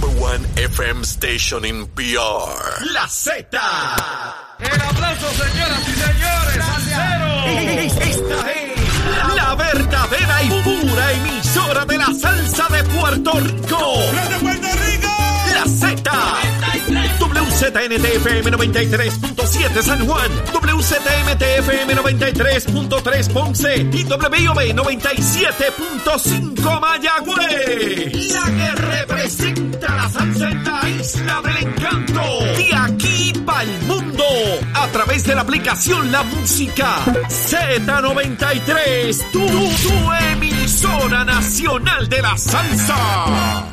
number one FM station in PR. La Z. El aplauso, señoras y señores. Esta es la verdadera y pura emisora de la salsa de Puerto Rico. ¡De Puerto Rico! La Z. WZNTFM 93.7 San Juan, WZMTFM 93.3 Ponce y WIOB 97.5 Mayagüez. La que representa salsa en la isla del encanto. De aquí para el mundo. A través de la aplicación La Música Z93. Tu, tu emisora nacional de la salsa.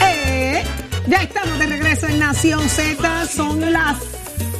Eh, ya estamos de regreso en Nación Z. Son las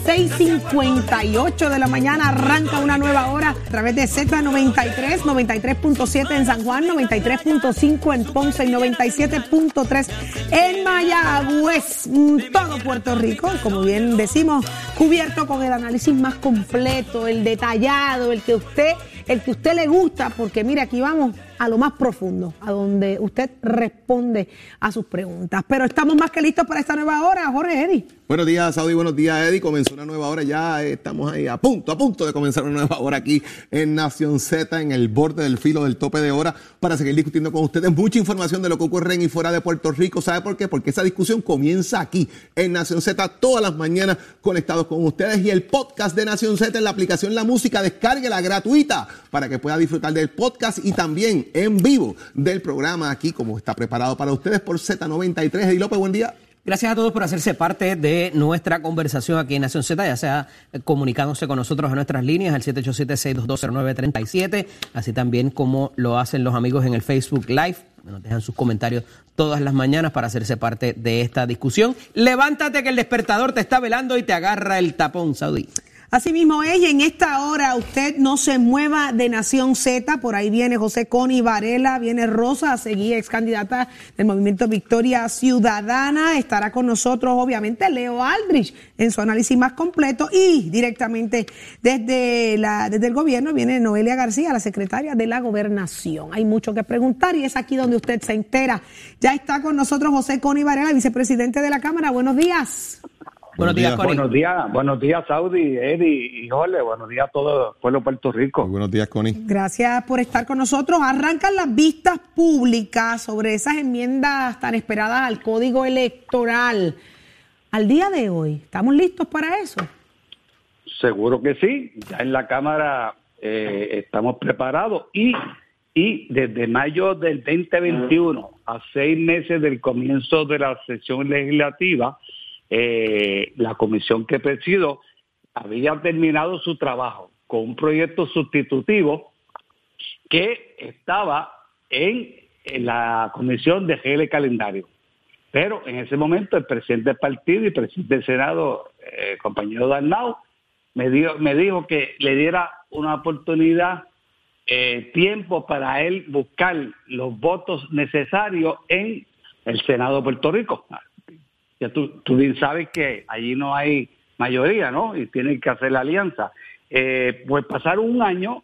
6:58 de la mañana. Arranca una nueva hora a través de Z93, 93.7 en San Juan, 93.5 en Ponce y 97.3 en Mayagüez. Mm, Todo Puerto Rico, como bien decimos, cubierto con el análisis más completo, el detallado, el que usted, el que usted le gusta, porque mire, aquí vamos a lo más profundo, a donde usted responde a sus preguntas. Pero estamos más que listos para esta nueva hora, Jorge Eddy. Buenos días, Saudi. Buenos días, Eddie. Comenzó una nueva hora. Ya estamos ahí a punto, a punto de comenzar una nueva hora aquí en Nación Z, en el borde del filo del tope de hora, para seguir discutiendo con ustedes mucha información de lo que ocurre en y fuera de Puerto Rico. ¿Sabe por qué? Porque esa discusión comienza aquí, en Nación Z, todas las mañanas conectados con ustedes. Y el podcast de Nación Z en la aplicación La Música, descárguela gratuita para que pueda disfrutar del podcast y también en vivo del programa aquí, como está preparado para ustedes por Z93. Eddie López, buen día. Gracias a todos por hacerse parte de nuestra conversación aquí en Nación Z, ya sea comunicándose con nosotros a nuestras líneas al 787-622-0937, así también como lo hacen los amigos en el Facebook Live. Nos dejan sus comentarios todas las mañanas para hacerse parte de esta discusión. Levántate que el despertador te está velando y te agarra el tapón, Saudí. Así mismo en esta hora usted no se mueva de Nación Z, por ahí viene José Coni Varela, viene Rosa a seguir ex candidata del movimiento Victoria Ciudadana, estará con nosotros obviamente Leo Aldrich en su análisis más completo y directamente desde, la, el gobierno viene Noelia García, la secretaria de la gobernación. Hay mucho que preguntar y es aquí donde usted se entera. Ya está con nosotros José Coni Varela, vicepresidente de la Cámara. Buenos días. Buenos días, Connie. Buenos días, buenos días, Saudi, Eddie y Jorge. Buenos días a todo el pueblo de Puerto Rico. Muy buenos días, Connie. Gracias por estar con nosotros. Arrancan las vistas públicas sobre esas enmiendas tan esperadas al Código Electoral. Al día de hoy, ¿estamos listos para eso? Seguro que sí. Ya en la Cámara eh, estamos preparados y, y desde mayo del 2021 a seis meses del comienzo de la sesión legislativa, eh, la comisión que presido había terminado su trabajo con un proyecto sustitutivo que estaba en, la comisión de GL Calendario. Pero en ese momento el presidente del partido y presidente del Senado, eh, compañero Dalmau, me, dio, me dijo que le diera una oportunidad, eh, tiempo para él buscar los votos necesarios en el Senado de Puerto Rico. Ya tú, tú bien sabes que allí no hay mayoría, ¿no? Y tienen que hacer la alianza. Eh, pues pasaron un año,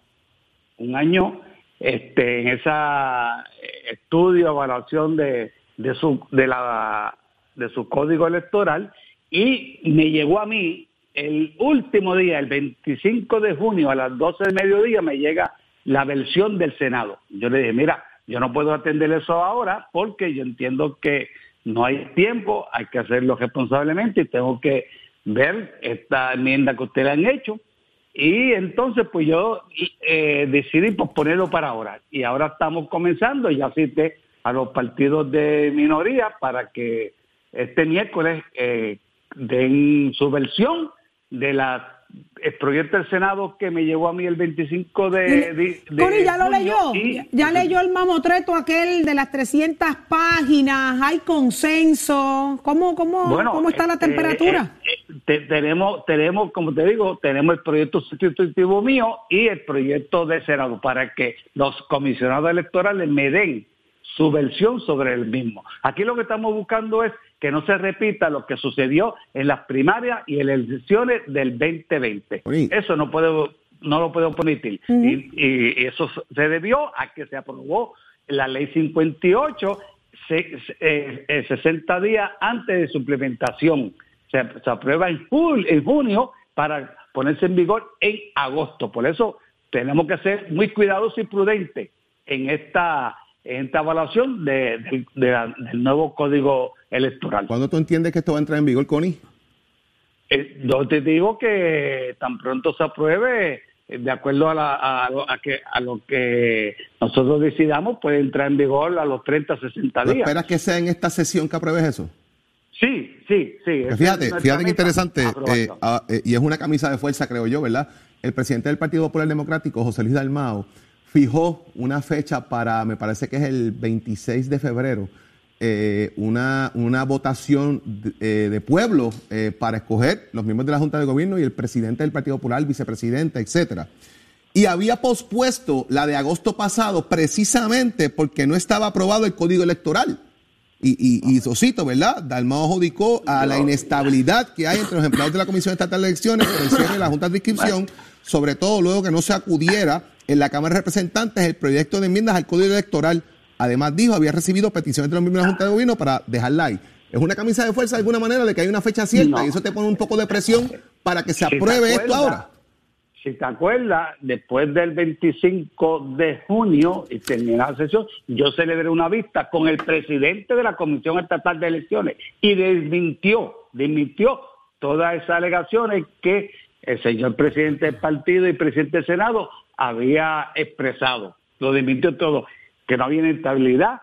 un año este, en esa estudio, evaluación de, de su de la de su código electoral y me llegó a mí el último día, el 25 de junio a las 12 del mediodía me llega la versión del Senado. Yo le dije, mira, yo no puedo atender eso ahora porque yo entiendo que no hay tiempo, hay que hacerlo responsablemente y tengo que ver esta enmienda que ustedes han hecho. Y entonces, pues yo eh, decidí posponerlo para ahora. Y ahora estamos comenzando, ya cité a los partidos de minoría para que este miércoles eh, den su versión de la el proyecto del Senado que me llegó a mí el 25 de, de, de Cori, ya lo leyó. y- Ya- leyó el mamotreto aquel de las 300 páginas. Hay consenso. ¿Cómo, cómo, Bueno, cómo está la eh, temperatura? eh, eh, te- tenemos, tenemos, como te digo, tenemos el proyecto sustitutivo mío y el proyecto de Senado para que los comisionados electorales me den su versión sobre el mismo. Aquí lo que estamos buscando es que no se repita lo que sucedió en las primarias y en las elecciones del 2020. Oye. Eso no puede no lo podemos permitir. y, y eso se debió a que se aprobó la ley 58 se, eh, 60 días antes de su implementación. Se, se aprueba en junio para ponerse en vigor en agosto. Por eso tenemos que ser muy cuidadosos y prudentes en esta, en esta evaluación de- de- de la- del nuevo código electoral. ¿Cuándo tú entiendes que esto va a entrar en vigor, Connie? Eh, yo te digo que tan pronto se apruebe, eh, de acuerdo a, la- a lo, a que, a lo que nosotros decidamos, puede entrar en vigor a los 30, 60 ¿Tú días. esperas que sea en esta sesión que apruebes eso? Sí, sí, sí. Que Esa fíjate, fíjate meta, interesante, eh, ah, eh, y es una camisa de fuerza, creo yo, ¿verdad? El presidente del Partido Popular Democrático, José Luis Dalmao, fijó una fecha para, me parece que es el 26 de febrero, eh, una, una votación de, eh, de pueblo eh, para escoger los miembros de la Junta de Gobierno y el presidente del Partido Popular, el vicepresidente, etcétera. Y había pospuesto la de agosto pasado precisamente porque no estaba aprobado el código electoral. Y, y, y Sosito, ¿verdad? Dalmao adjudicó a la inestabilidad que hay entre los empleados de la Comisión Estatal de Elecciones por el cierre de la Junta de Inscripción, sobre todo luego que no se acudiera en la Cámara de Representantes el proyecto de enmiendas al Código Electoral. Además, dijo, había recibido peticiones de los miembros de la Junta de Gobierno para dejarla ahí. Es una camisa de fuerza de alguna manera de que hay una fecha cierta No. y eso te pone un poco de presión para que se Si apruebe esto ahora. Si te acuerdas, después del 25 de junio y terminada la sesión, yo celebré una vista con el presidente de la Comisión Estatal de Elecciones y desmintió, desmintió todas esas alegaciones que el señor presidente del partido y presidente del Senado había expresado. Lo desmintió todo, que no había inestabilidad,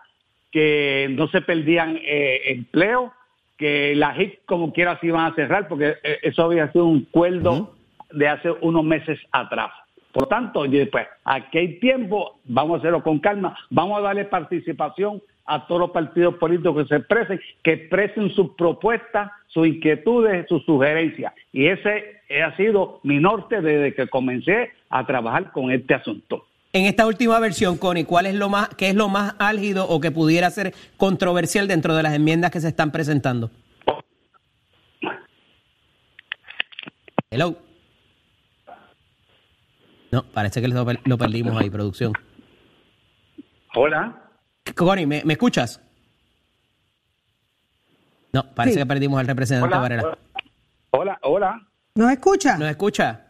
que no se perdían eh, empleos, que la HIC como quiera se iban a cerrar, porque eh, eso había sido un acuerdo de hace unos meses atrás. Por tanto, yo pues aquí hay tiempo, vamos a hacerlo con calma, vamos a darle participación a todos los partidos políticos que se expresen, que expresen sus propuestas, sus inquietudes, sus sugerencias. Y ese ha sido mi norte desde que comencé a trabajar con este asunto. En esta última versión, Connie, ¿cuál es lo más, qué es lo más álgido o que pudiera ser controversial dentro de las enmiendas que se están presentando? Hello. No, parece que lo, lo perdimos ahí, producción. Hola. Connie, ¿me, me escuchas? No, parece Sí. que perdimos al representante Hola. Varela. Hola, hola. ¿Nos escucha? ¿Nos escucha?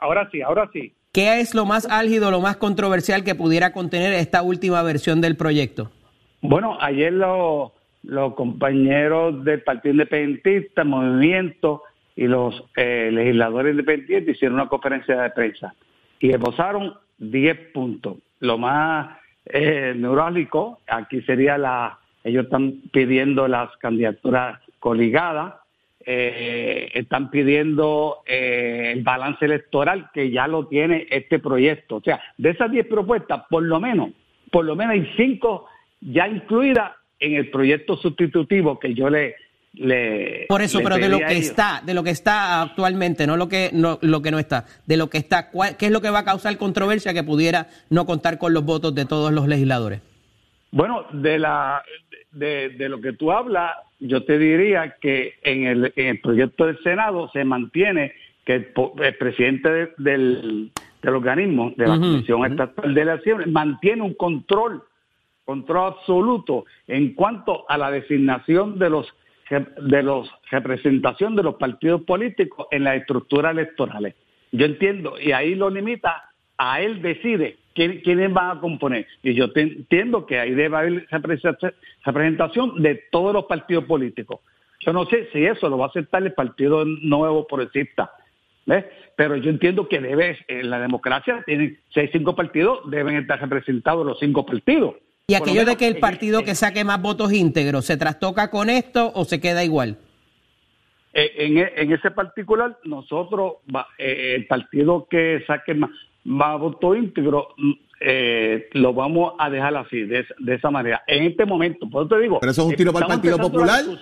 Ahora sí, ahora sí. ¿Qué es lo más álgido, lo más controversial que pudiera contener esta última versión del proyecto? Bueno, ayer los, los compañeros del Partido Independentista, Movimiento y los eh, legisladores independientes hicieron una conferencia de prensa y esbozaron 10 puntos. Lo más eh, neurálgico aquí sería la, ellos están pidiendo las candidaturas coligadas, eh, están pidiendo eh, el balance electoral que ya lo tiene este proyecto. O sea, de esas 10 propuestas, por lo menos, por lo menos hay 5 ya incluidas en el proyecto sustitutivo que yo le... le Por eso, le pero de lo que está, de lo que está actualmente, no lo que no, lo que no está, de lo que está, ¿cuál- ¿qué es lo que va a causar controversia que pudiera no contar con los votos de todos los legisladores? Bueno, de la de, de lo que tú hablas, yo te diría que en el, en el proyecto del Senado se mantiene que el, el presidente de- del, del organismo, de la Comisión Estatal de Elecciones, mantiene un control, control absoluto en cuanto a la designación de los de los representación de los partidos políticos en las estructuras electorales. Yo entiendo, y ahí lo limita, a él decide quién- quiénes van a componer. Y yo te- entiendo que ahí debe haber representa- representación de todos los partidos políticos. Yo no sé si eso lo va a aceptar el Partido Nuevo Progresista. ¿ves? Pero yo entiendo que debe, en la democracia tienen seis, cinco partidos, deben estar representados los cinco partidos. Y aquello de que el partido que saque más votos íntegros, ¿se trastoca con esto o se queda igual? Eh, en, e- en ese particular, nosotros, eh, el partido que saque más, más voto íntegro, mm, eh, lo vamos a dejar así, de, esa- de esa manera. En este momento, por eso te digo. Pero eso es un tiro para el Partido la Popular. Eso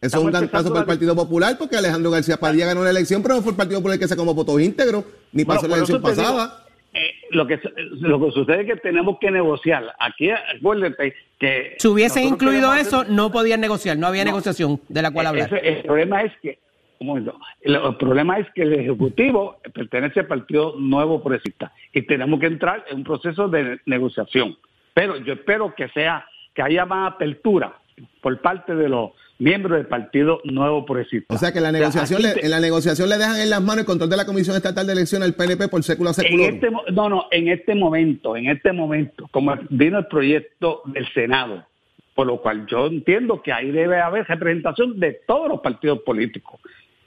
es un empezando para el la Partido Popular porque Alejandro García Padilla ganó la elección, pero no fue el Partido Popular que sacó más votos íntegros, ni Bueno, pasó la por eso elección digo, pasada. Eh, lo que lo que sucede es que tenemos que negociar. Aquí, acuérdate que. Si hubiesen incluido eso, hacer- no podían negociar, no había No. negociación de la cual hablar. Ese- el problema es que un momento. El, el problema es que el Ejecutivo pertenece al Partido Nuevo Progresista y tenemos que entrar en un proceso de negociación. Pero yo espero que sea, que haya más apertura por parte de los miembros del Partido Nuevo Progresista. O sea que en la negociación, te- en la negociación le dejan en las manos el control de la Comisión Estatal de Elecciones al PNP por século en secular. este, no, no, en este momento, en este momento, como vino el proyecto del Senado, por lo cual yo entiendo que ahí debe haber representación de todos los partidos políticos,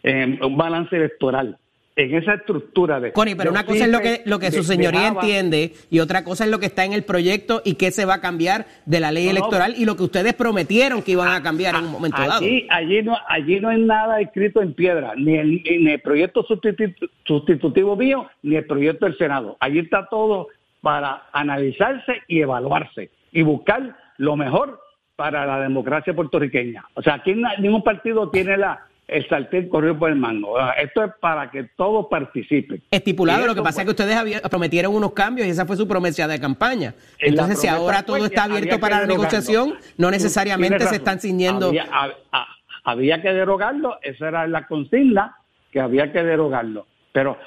en un balance electoral, en esa estructura de... Connie, pero una cosa es lo que, lo que su de- señoría dejaba- entiende y otra cosa es lo que está en el proyecto y qué se va a cambiar de la ley No, electoral y lo que ustedes prometieron que iban a cambiar en un momento dado. Allí, allí, no, allí no hay nada escrito en piedra, ni el, ni el proyecto sustitu- sustitutivo mío, ni el proyecto del Senado. Allí está todo para analizarse y evaluarse y buscar lo mejor para la democracia puertorriqueña. O sea, aquí ningún partido tiene la, el sartén corrido por el mango. Esto es para que todos participen. Estipulado, lo que pasa es que ustedes había- prometieron unos cambios y esa fue su promesa de campaña. Entonces, si ahora todo está abierto para la negociación, no necesariamente se están ciñendo. Había, hab- ha- había que derogarlo, esa era la consigna, que había que derogarlo. Pero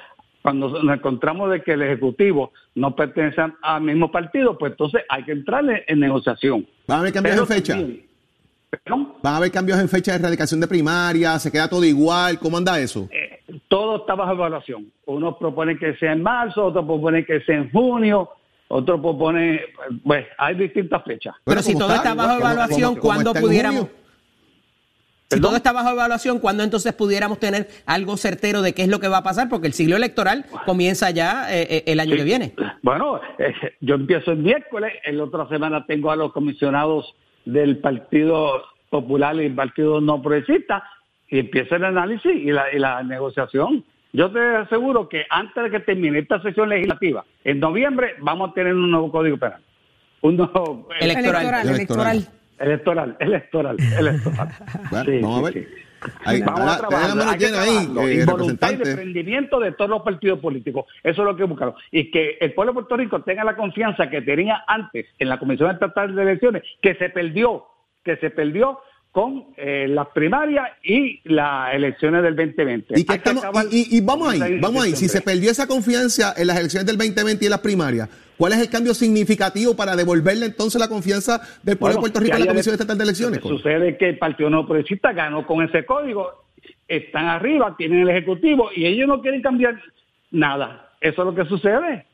cuando nos encontramos de que el Ejecutivo no pertenece al mismo partido, pues entonces hay que entrar en, negociación. ¿Van a haber cambios fecha? también- ¿Van a haber cambios en fecha de erradicación de primaria? ¿Se queda todo igual? ¿Cómo anda eso? Eh, todo está bajo evaluación. Unos proponen que sea en marzo, otros proponen que sea en junio, otros proponen, pues hay distintas fechas. Pero si todo está, está bajo evaluación, ¿cuándo pudiéramos? Si ¿Perdón? todo está bajo evaluación, ¿cuándo entonces pudiéramos tener algo certero de qué es lo que va a pasar? Porque el siglo electoral comienza ya eh, eh, el año Sí. que viene. Bueno, eh, yo empiezo el miércoles, en la otra semana tengo a los comisionados del Partido Popular y el Partido No Progresista y empieza el análisis y la, y la negociación. Yo te aseguro que antes de que termine esta sesión legislativa, en noviembre vamos a tener un nuevo código penal. Un nuevo eh, Electoral. Electoral, Electoral. electoral. electoral, electoral, electoral. Bueno, Sí, vamos a sí, ver. sí. Ahí, Vamos a trabajar. hay que ahí, eh, voluntad y desprendimiento de todos los partidos políticos. Eso es lo que buscaron. Y que el pueblo de Puerto Rico tenga la confianza que tenía antes en la Comisión Estatal de Elecciones, que se perdió, que se perdió con eh, las primarias y las elecciones del 2020. Y, que estamos- y- y- y vamos ahí, vamos ahí. Si se perdió esa confianza en las elecciones del 2020 y en las primarias, ¿cuál es el cambio significativo para devolverle entonces la confianza del pueblo de Puerto Rico a la Comisión de- Estatal de Elecciones? Que sucede que el Partido No Progresista ganó con ese código, están arriba, tienen el Ejecutivo y ellos no quieren cambiar nada. Eso es lo que sucede.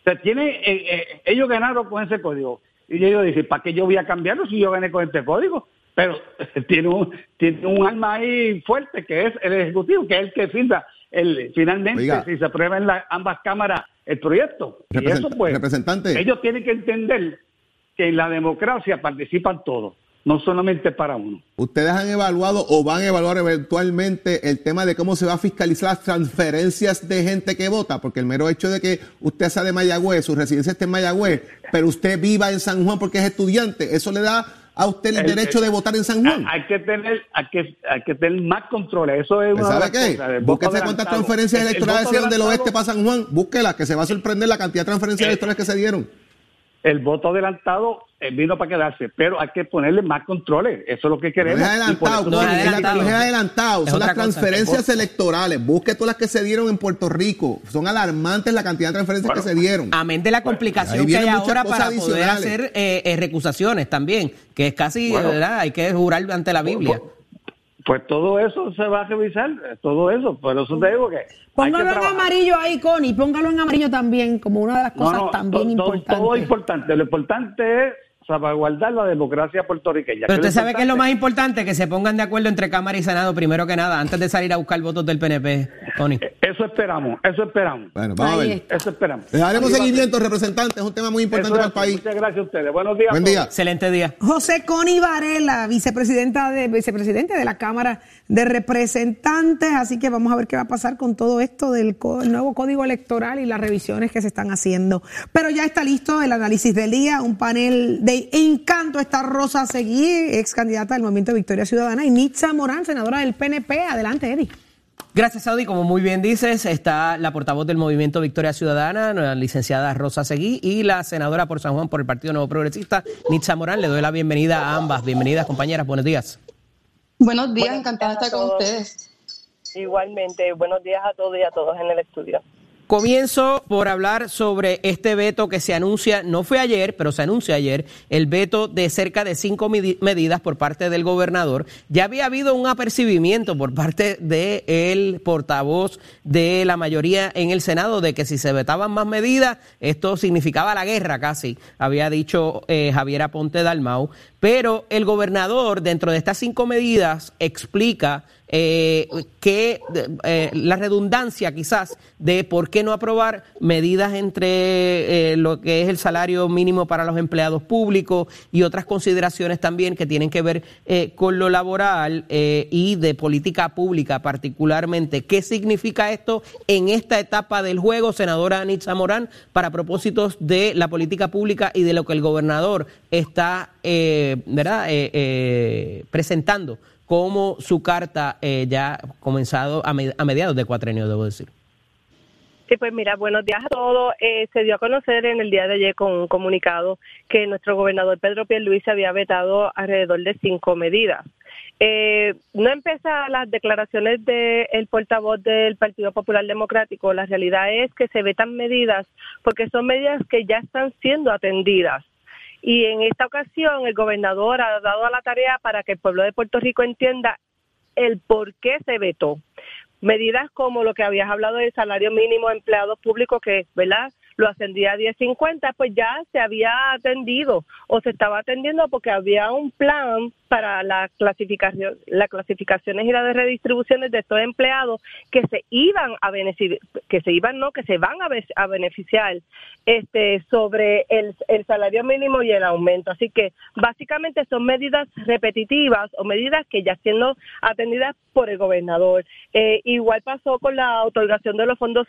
O sea, tiene, eh, eh, ellos ganaron con ese código y ellos dicen, ¿para qué yo voy a cambiarlo si yo gané con este código? Pero tiene un, tiene un alma ahí fuerte que es el Ejecutivo, que es el que firma el, finalmente Oiga. si se aprueba en la- ambas cámaras el proyecto. Y eso pues, representante. ellos tienen que entender que en la democracia participan todos, no solamente para uno. ¿Ustedes han evaluado o van a evaluar eventualmente el tema de cómo se va a fiscalizar las transferencias de gente que vota? Porque el mero hecho de que usted sea de Mayagüez, su residencia esté en Mayagüez, pero usted viva en San Juan porque es estudiante, ¿eso le da a usted el, El- derecho el- de votar en San Juan? Hay que tener, hay que, hay que tener más controles. Eso es una ¿Sabe qué? cosas, Búsquese cuántas transferencias El- el electorales se dieron del oeste para San Juan. Búsquela, que se va a sorprender la cantidad de transferencias Eh, electorales que se dieron. El voto adelantado eh, vino para quedarse, pero hay que ponerle más controles. Eso es lo que No queremos. es adelantado, No es adelantado. no es adelantado, Es son las cosa. transferencias electorales. Busque todas las que se dieron en Puerto Rico. Son alarmantes la cantidad de transferencias que se dieron. Amén de la complicación que hay ahora para poder hacer eh, eh, recusaciones también, que es casi, Bueno. ¿verdad? Hay que jurar ante la Biblia. Pues todo eso se va a revisar, todo eso. Por eso te digo que. Póngalo en amarillo ahí, Connie, póngalo en amarillo también, como una de las cosas no, también to- to- importantes. Todo importante. Lo importante es salvaguardar la democracia puertorriqueña. Pero usted sabe que es lo más importante, que se pongan de acuerdo entre Cámara y Senado primero que nada, antes de salir a buscar votos del PNP, Tony. Eso esperamos, eso esperamos. Bueno, vamos a ver. está. Eso esperamos. Le daremos a ser. seguimiento, representantes. Es un tema muy importante para el país. Muchas gracias a ustedes. Buenos días. Buen día. Excelente día. José Connie Varela, vicepresidenta de, vicepresidente de la Cámara de Representantes, así que vamos a ver qué va a pasar con todo esto del nuevo código electoral y las revisiones que se están haciendo. Pero ya está listo el análisis del día, un panel de encanto está Rosa Seguí, ex candidata del Movimiento Victoria Ciudadana, y Nitza Morán, senadora del PNP. Adelante, Eddie. Gracias, Saudi. Como muy bien dices, está la portavoz del Movimiento Victoria Ciudadana, la licenciada Rosa Seguí, y la senadora por San Juan por el Partido Nuevo Progresista, Nitza Morán. Le doy la bienvenida a ambas. Bienvenidas, compañeras. Buenos días. Buenos días, encantada de estar con ustedes. Igualmente, buenos días a todos y a todos en el estudio. Comienzo por hablar sobre este veto que se anuncia, no fue ayer, pero se anuncia ayer, el veto de cerca de cinco medidas por parte del gobernador. Ya había habido un apercibimiento por parte del portavoz de la mayoría en el Senado de que si se vetaban más medidas, esto significaba la guerra casi, había dicho eh, Javier Aponte Dalmau. Pero el gobernador, dentro de estas cinco medidas, explica eh, que eh, la redundancia quizás de por qué no aprobar medidas entre eh, lo que es el salario mínimo para los empleados públicos y otras consideraciones también que tienen que ver eh, con lo laboral y de política pública particularmente. ¿Qué significa esto en esta etapa del juego, senadora Anitza Morán, para propósitos de la política pública y de lo que el gobernador está ¿verdad? presentando? Como su carta eh, ya comenzado a, mediados de cuatrenio, debo decir. Sí, pues mira, buenos días a todos. Eh, se dio a conocer en el día de ayer con un comunicado que nuestro gobernador Pedro Pierluisi había vetado alrededor de cinco medidas. Eh, no empieza las declaraciones del portavoz del Partido Popular Democrático. La realidad es que se vetan medidas porque son medidas que ya están siendo atendidas. Y en esta ocasión el gobernador ha dado a la tarea para que el pueblo de Puerto Rico entienda el por qué se vetó. Medidas como lo que habías hablado del salario mínimo de empleados públicos, que, ¿verdad? Lo ascendía a 10.50, pues ya se había atendido o se estaba atendiendo porque había un plan para la clasificación, las clasificaciones y las redistribuciones de estos empleados que se iban a beneficiar, que se iban no, que se van a, beneficiar este sobre el, el salario mínimo y el aumento. Así que básicamente son medidas repetitivas o medidas que ya siendo atendidas por el gobernador. Eh, igual pasó con la otorgación de los fondos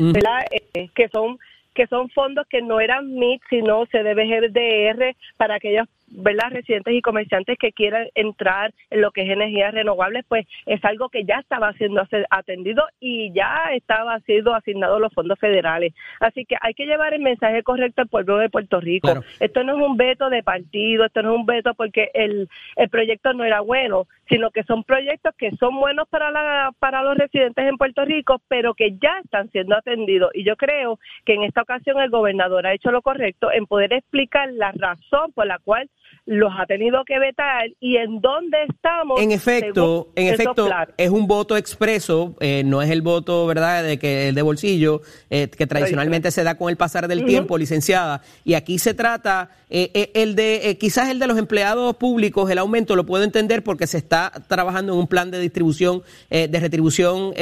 Eh, que son que son fondos que no eran MIT, sino CDBGDR para aquellos ¿verdad? residentes y comerciantes que quieran entrar en lo que es energías renovables, pues es algo que ya estaba siendo atendido y ya estaba siendo asignado los fondos federales. Así que hay que llevar el mensaje correcto al pueblo de Puerto Rico. Esto no es un veto de partido, esto no es un veto porque el, el proyecto no era bueno, sino que son proyectos que son buenos para, la, para los residentes en Puerto Rico, pero que ya están siendo atendidos. Y yo creo que en esta ocasión el gobernador ha hecho lo correcto en poder explicar la razón por la cual los ha tenido que vetar y en dónde estamos. En efecto, en efecto, es un voto expreso, eh, no es el voto, ¿verdad?, de que el de bolsillo, eh, que tradicionalmente se da con el pasar del tiempo, licenciada. Y aquí se trata, eh, el de, quizás el de los empleados públicos, el aumento lo puedo entender porque se está trabajando en un plan de distribución, de retribución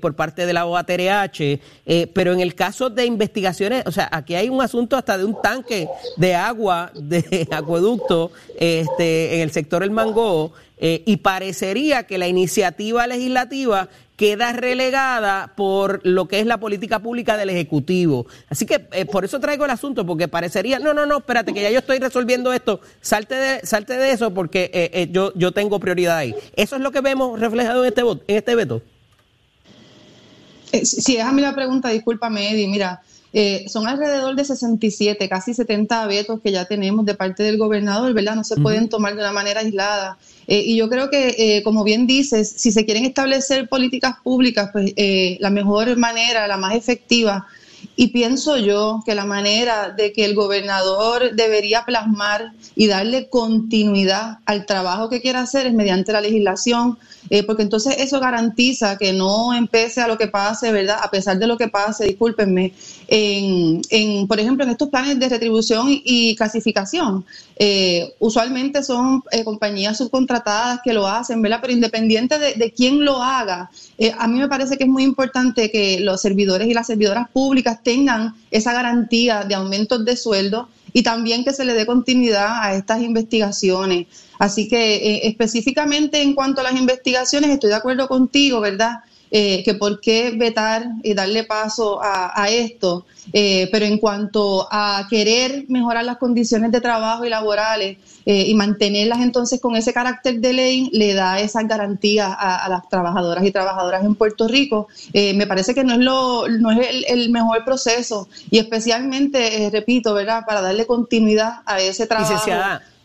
por parte de la OATRH, pero en el caso de investigaciones, o sea, aquí hay un asunto hasta de un tanque de agua, de acueducto este, en el sector El Mango eh, y parecería que la iniciativa legislativa queda relegada por lo que es la política pública del Ejecutivo. Así que eh, por eso traigo el asunto, porque parecería, no, no, no, espérate, que ya yo estoy resolviendo esto, salte de, salte de eso porque eh, yo, yo tengo prioridad ahí. Eso es lo que vemos reflejado en este, en este veto. Si a mí la pregunta, discúlpame, Eddie, mira, eh, son alrededor de 67, casi 70 vetos que ya tenemos de parte del gobernador, ¿verdad? No se pueden tomar de una manera aislada. Eh, y yo creo que, eh, como bien dices, si se quieren establecer políticas públicas, pues la mejor manera, la más efectiva, y pienso yo que la manera de que el gobernador debería plasmar y darle continuidad al trabajo que quiera hacer es mediante la legislación, eh, porque entonces eso garantiza que no empiece a lo que pase, ¿verdad? A pesar de lo que pase, discúlpenme, en, en por ejemplo, en estos planes de retribución y, clasificación. Eh, usualmente son eh, compañías subcontratadas que lo hacen, ¿verdad? Pero independiente de, de quién lo haga, a mí me parece que es muy importante que los servidores y las servidoras públicas tengan esa garantía de aumentos de sueldo y también que se le dé continuidad a estas investigaciones. Así que eh, específicamente en cuanto a las investigaciones, estoy de acuerdo contigo, ¿verdad? Eh, que por qué vetar y darle paso a, esto. Eh, pero en cuanto a querer mejorar las condiciones de trabajo y laborales y mantenerlas entonces con ese carácter de ley, le da esas garantías a, las trabajadoras y trabajadoras en Puerto Rico. me parece que no es, lo, no es el, el mejor proceso y especialmente, repito, ¿verdad? Para darle continuidad a ese trabajo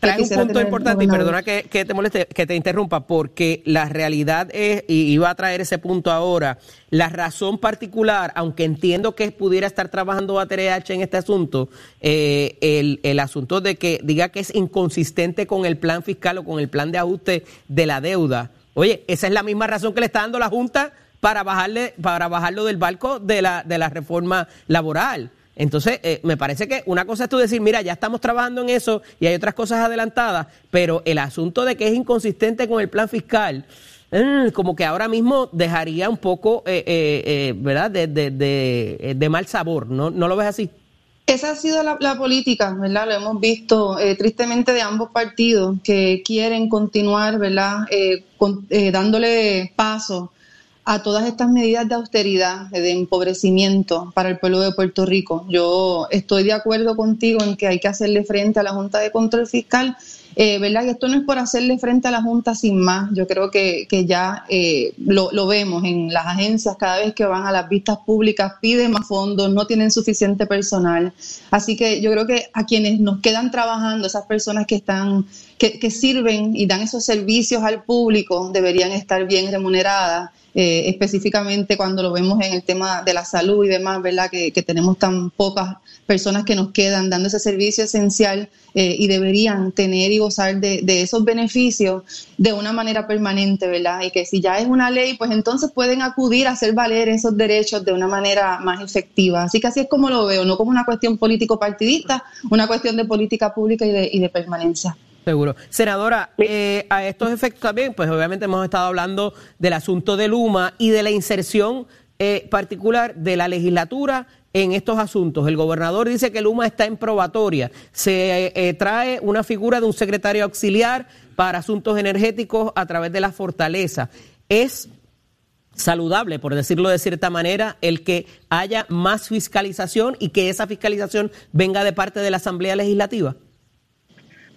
trae un punto importante y perdona que, que te moleste, que te interrumpa, porque la realidad es, y iba a traer ese punto ahora, la razón particular, aunque entiendo que pudiera estar trabajando ATRH en este asunto, eh, el, el asunto de que diga que es inconsistente con el plan fiscal o con el plan de ajuste de la deuda. Oye, esa es la misma razón que le está dando la Junta para bajarle, para bajarlo del barco de la, de la reforma laboral. Entonces, eh, me parece que una cosa es tú decir, mira, ya estamos trabajando en eso y hay otras cosas adelantadas, pero el asunto de que es inconsistente con el plan fiscal, mm, como que ahora mismo dejaría un poco, eh, eh, eh, ¿verdad?, de, de, de, de mal sabor, ¿no, ¿no lo ves así? Esa ha sido la, política, ¿verdad? Lo hemos visto eh, tristemente de ambos partidos que quieren continuar, ¿verdad? Eh, con- eh, dándole paso a todas estas medidas de austeridad, de empobrecimiento para el pueblo de Puerto Rico. Yo estoy de acuerdo contigo en que hay que hacerle frente a la Junta de Control Fiscal, eh, ¿verdad? Y esto no es por hacerle frente a la Junta sin más. Yo creo que, que ya eh, lo, lo vemos en las agencias, cada vez que van a las vistas públicas piden más fondos, no tienen suficiente personal. Así que yo creo que a quienes nos quedan trabajando, esas personas que están, que, que sirven y dan esos servicios al público, deberían estar bien remuneradas. eh, específicamente cuando lo vemos en el tema de la salud y demás, ¿verdad? Que, que tenemos tan pocas personas que nos quedan dando ese servicio esencial eh, y deberían tener y gozar de, de esos beneficios de una manera permanente, ¿verdad? Y que si ya es una ley, pues entonces pueden acudir a hacer valer esos derechos de una manera más efectiva. Así que así es como lo veo, no como una cuestión político-partidista, una cuestión de política pública y de, y de permanencia. Seguro. Senadora, eh, a estos efectos también, pues obviamente hemos estado hablando del asunto de Luma y de la inserción eh, particular de la legislatura en estos asuntos. El gobernador dice que Luma está en probatoria. Se eh, trae una figura de un secretario auxiliar para asuntos energéticos a través de la fortaleza. Es saludable, por decirlo de cierta manera, el que haya más fiscalización y que esa fiscalización venga de parte de la Asamblea Legislativa.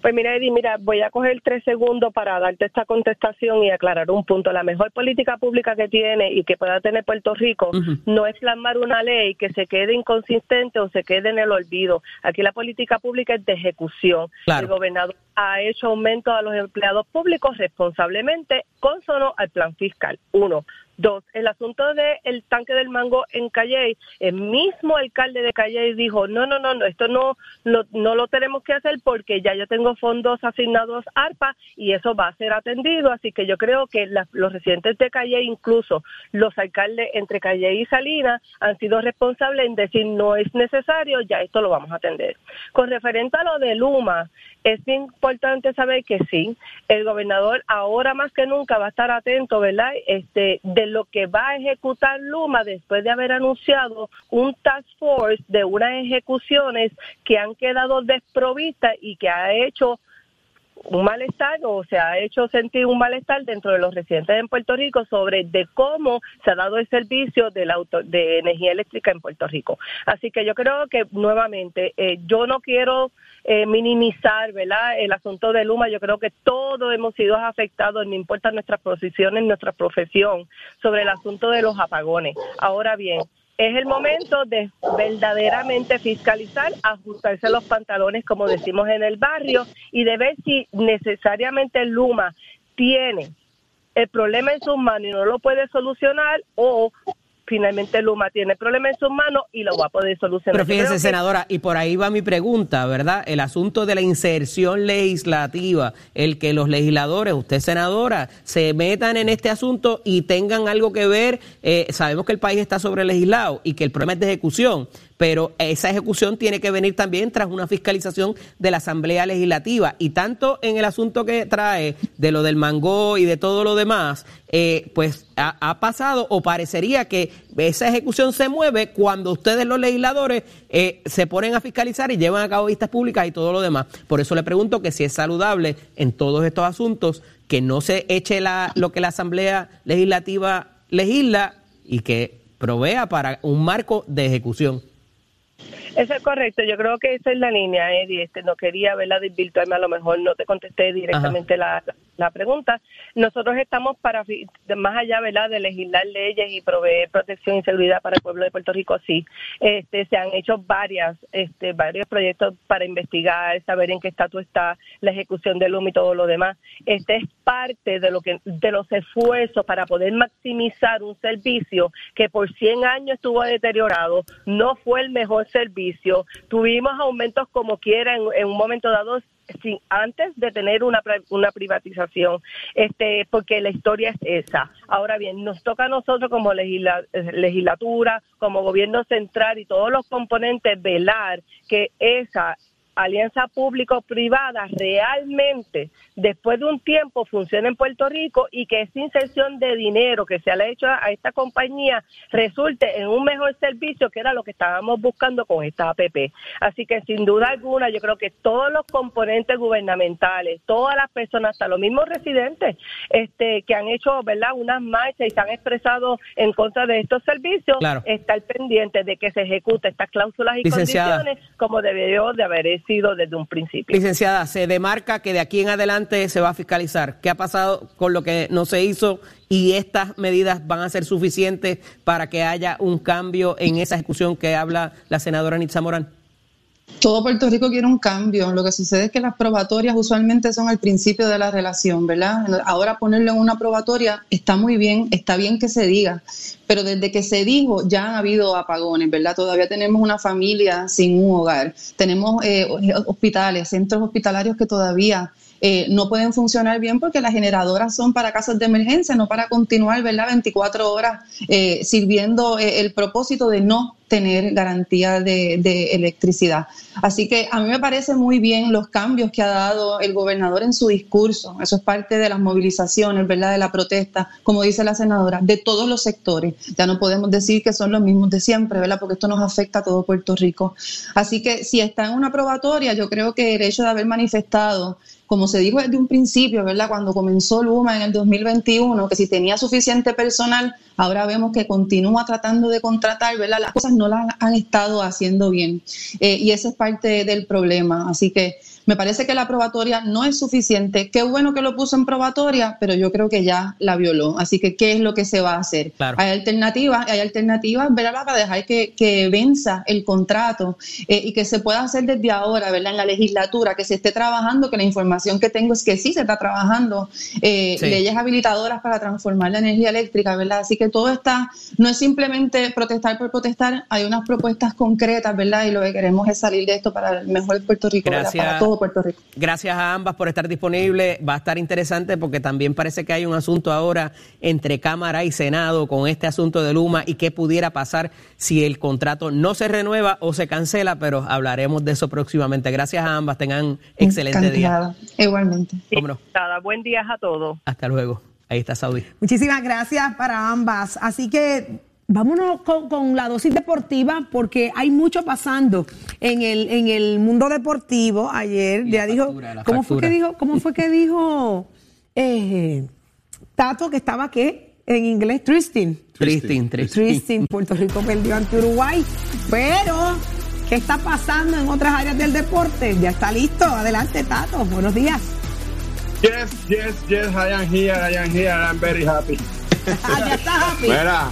Pues mira, Eddie, mira, voy a coger tres segundos para darte esta contestación y aclarar un punto. La mejor política pública que tiene y que pueda tener Puerto Rico no es plasmar una ley que se quede inconsistente o se quede en el olvido. Aquí la política pública es de ejecución. Claro. El gobernador ha hecho aumento a los empleados públicos responsablemente consono al plan fiscal. Uno. Dos, el asunto del tanque del mango en Calley, el mismo alcalde de Calley dijo, no, no, no, no esto no, no, no lo tenemos que hacer porque ya yo tengo fondos asignados ARPA y eso va a ser atendido, así que yo creo que la- los residentes de Calley, incluso los alcaldes entre Calley y Salinas, han sido responsables en decir no es necesario, ya esto lo vamos a atender. Con referente a lo de Luma, es importante saber que sí, el gobernador ahora más que nunca va a estar atento, ¿verdad? Este, de lo que va a ejecutar Luma después de haber anunciado un task force de unas ejecuciones que han quedado desprovistas y que ha hecho un malestar o se ha hecho sentir un malestar dentro de los residentes en Puerto Rico sobre de cómo se ha dado el servicio de, la auto- de energía eléctrica en Puerto Rico. Así que yo creo que nuevamente eh, yo no quiero eh, minimizar ¿verdad? el asunto de Luma. Yo creo que todos hemos sido afectados, no importa nuestras posiciones, nuestra profesión, sobre el asunto de los apagones. Ahora bien, es el momento de verdaderamente fiscalizar, ajustarse los pantalones, como decimos en el barrio, y de ver si necesariamente Luma tiene el problema en sus manos y no lo puede solucionar o finalmente Luma tiene el problema en sus manos y lo va a poder solucionar. Pero fíjese, que- senadora, y por ahí va mi pregunta, ¿verdad? El asunto de la inserción legislativa, el que los legisladores, usted senadora, se metan en este asunto y tengan algo que ver. eh, sabemos que el país está sobre legislado y que el problema es de ejecución, pero esa ejecución tiene que venir también tras una fiscalización de la Asamblea Legislativa. Y tanto en el asunto que trae de lo del mango y de todo lo demás, eh, pues ha, pasado o parecería que esa ejecución se mueve cuando ustedes los legisladores eh, se ponen a fiscalizar y llevan a cabo vistas públicas y todo lo demás. Por eso le pregunto que si es saludable en todos estos asuntos que no se eche la, lo que la Asamblea Legislativa legisla y que provea para un marco de ejecución. Eso es correcto, yo creo que esa es la línea, Eddie. Este, no quería verla desvirtuarme, a lo mejor no te contesté directamente la, la pregunta, nosotros estamos para, más allá ¿verdad? de legislar leyes y proveer protección y seguridad para el pueblo de Puerto Rico, sí. Este, se han hecho varias, este, varios proyectos para investigar, saber en qué estatus está la ejecución del humo y todo lo demás. Este es parte de lo que de los esfuerzos para poder maximizar un servicio que por 100 años estuvo deteriorado, no fue el mejor servicio, tuvimos aumentos como quiera en un momento dado sin, antes de tener una, una privatización, este, porque la historia es esa. Ahora bien, nos toca a nosotros como legislatura, como gobierno central y todos los componentes velar que esa alianza público-privada realmente después de un tiempo funcione en Puerto Rico y que esa inserción de dinero que se ha hecho a esta compañía resulte en un mejor servicio que era lo que estábamos buscando con esta APP. Así que sin duda alguna yo creo que todos los componentes gubernamentales, todas las personas, hasta los mismos residentes este, que han hecho verdad unas marchas y se han expresado en contra de estos servicios, estar pendientes de que se ejecuten estas cláusulas y condiciones como debió de haber desde un principio. Licenciada, se demarca que de aquí en adelante se va a fiscalizar. ¿Qué ha pasado con lo que no se hizo y estas medidas van a ser suficientes para que haya un cambio en esa ejecución que habla la senadora Nitza Morán? Todo Puerto Rico quiere un cambio. Lo que sucede es que las probatorias usualmente son al principio de la relación, ¿verdad? Ahora ponerlo en una probatoria está muy bien, está bien que se diga, pero desde que se dijo ya han habido apagones, ¿verdad? Todavía tenemos una familia sin un hogar, tenemos eh, hospitales, centros hospitalarios que todavía eh, no pueden funcionar bien porque las generadoras son para casos de emergencia, no para continuar, ¿verdad? 24 horas eh, sirviendo el propósito de no tener garantía de, electricidad. Así que a mí me parece muy bien los cambios que ha dado el gobernador en su discurso. Eso es parte de las movilizaciones, ¿verdad? De la protesta, como dice la senadora, de todos los sectores. Ya no podemos decir que son los mismos de siempre, ¿verdad? Porque esto nos afecta a todo Puerto Rico. Así que si está en una probatoria, yo creo que el hecho de haber manifestado como se dijo desde un principio, ¿verdad? Cuando comenzó Luma en el 2021, que si tenía suficiente personal, ahora vemos que continúa tratando de contratar, ¿verdad? Las cosas no las han estado haciendo bien. Eh, y ese es parte del problema. Así que me parece que la probatoria no es suficiente. Qué bueno que lo puso en probatoria, pero yo creo que ya la violó. Así que, ¿qué es lo que se va a hacer? Hay alternativas, hay alternativas, ¿verdad? Para dejar que, que venza el contrato eh, y que se pueda hacer desde ahora, ¿verdad? En la legislatura, que se esté trabajando, que la información que tengo es que sí se está trabajando, eh, leyes habilitadoras para transformar la energía eléctrica, ¿verdad? Así que todo está, no es simplemente protestar por protestar, hay unas propuestas concretas, ¿verdad? Y lo que queremos es salir de esto para el mejor Puerto Rico. Para todo Puerto Rico. Gracias a ambas por estar disponibles. Va a estar interesante porque también parece que hay un asunto ahora entre Cámara y Senado con este asunto de Luma y qué pudiera pasar si el contrato no se renueva o se cancela, pero hablaremos de eso próximamente. Gracias a ambas. Tengan excelente día. Igualmente. Buen día a todos. Hasta luego. Ahí está Saudi. Muchísimas gracias para ambas. Así que Vámonos con, la dosis deportiva porque hay mucho pasando en el, en el mundo deportivo. Ayer ya dijo, ¿cómo fue que dijo? ¿Cómo fue que dijo eh, Tato que estaba qué? En inglés, Tristin. Tristin, Tristin. Tristin, Puerto Rico perdió ante Uruguay. Pero, ¿qué está pasando en otras áreas del deporte? Ya está listo. Adelante, Tato. Buenos días. Yes, yes, yes, I am here, I am here, I'm very happy. Ah, ya está happy. Mira,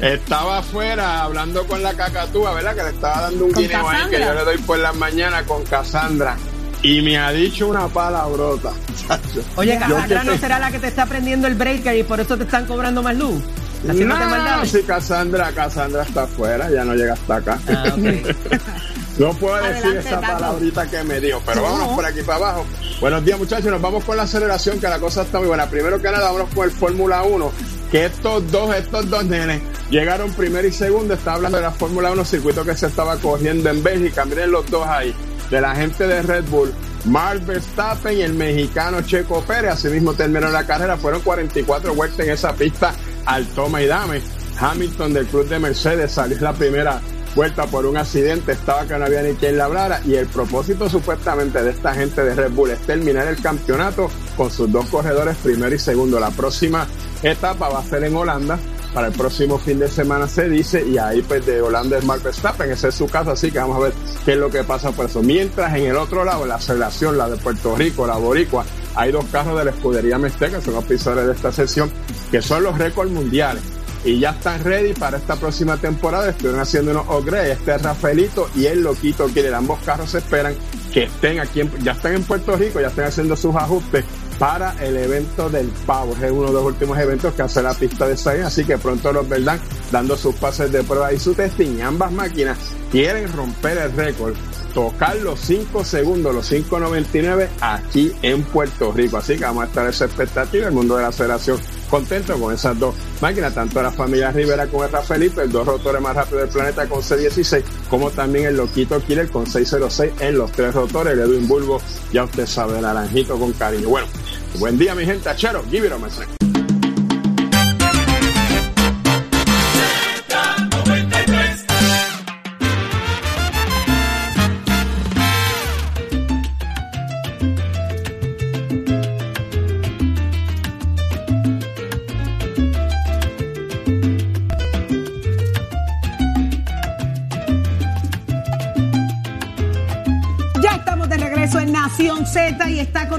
estaba afuera hablando con la cacatúa, ¿verdad? Que le estaba dando un guineo ahí que yo le doy por las mañanas con Cassandra. Y me ha dicho una palabrota. Oye, Cassandra no será la que te está prendiendo el breaker y por eso te están cobrando más luz. No, sí, Cassandra, Cassandra está afuera, ya no llega hasta acá. Ah, no puedo decir esa palabrita que me dio, pero vámonos por aquí para abajo. Buenos días, muchachos. Nos vamos con la aceleración, que la cosa está muy buena. Primero que nada, vámonos con el Fórmula 1 que estos dos, estos dos nenes llegaron primero y segundo. Estaba hablando de la Fórmula 1, circuito que se estaba corriendo en Bélgica. Miren los dos ahí, de la gente de Red Bull. Mark Verstappen y el mexicano Checo Pérez. Asimismo terminó la carrera. Fueron 44 vueltas en esa pista al toma y dame. Hamilton del club de Mercedes salió la primera vuelta por un accidente, estaba que no había ni quien la hablara y el propósito supuestamente de esta gente de Red Bull es terminar el campeonato con sus dos corredores primero y segundo. La próxima etapa va a ser en Holanda para el próximo fin de semana se dice y ahí pues de Holanda es Mark Verstappen, ese es su caso, así que vamos a ver qué es lo que pasa por eso. Mientras en el otro lado, la aceleración, la de Puerto Rico, la boricua, hay dos carros de la escudería Mesteca, son los pisadores de esta sesión, que son los récords mundiales. Y ya están ready para esta próxima temporada. Estuvieron haciendo unos ogres, este es Rafaelito y el Loquito Killer. Ambos carros esperan que estén aquí, ya están en Puerto Rico, ya están haciendo sus ajustes para el evento del Power. Es uno de los últimos eventos que hace la pista de Sagan, así que pronto los verán dando sus pases de prueba y su testing. ambas máquinas quieren romper el récord tocar los 5 segundos, los 5.99 aquí en Puerto Rico. Así que vamos a estar esa expectativa. El mundo de la aceleración contento con esas dos máquinas, tanto la familia Rivera con el Felipe, el dos rotores más rápidos del planeta con C16, como también el Loquito Killer con 606 en los tres rotores, el Edwin Bulbo, ya usted sabe, naranjito con cariño. Bueno, buen día mi gente, Achero, give it a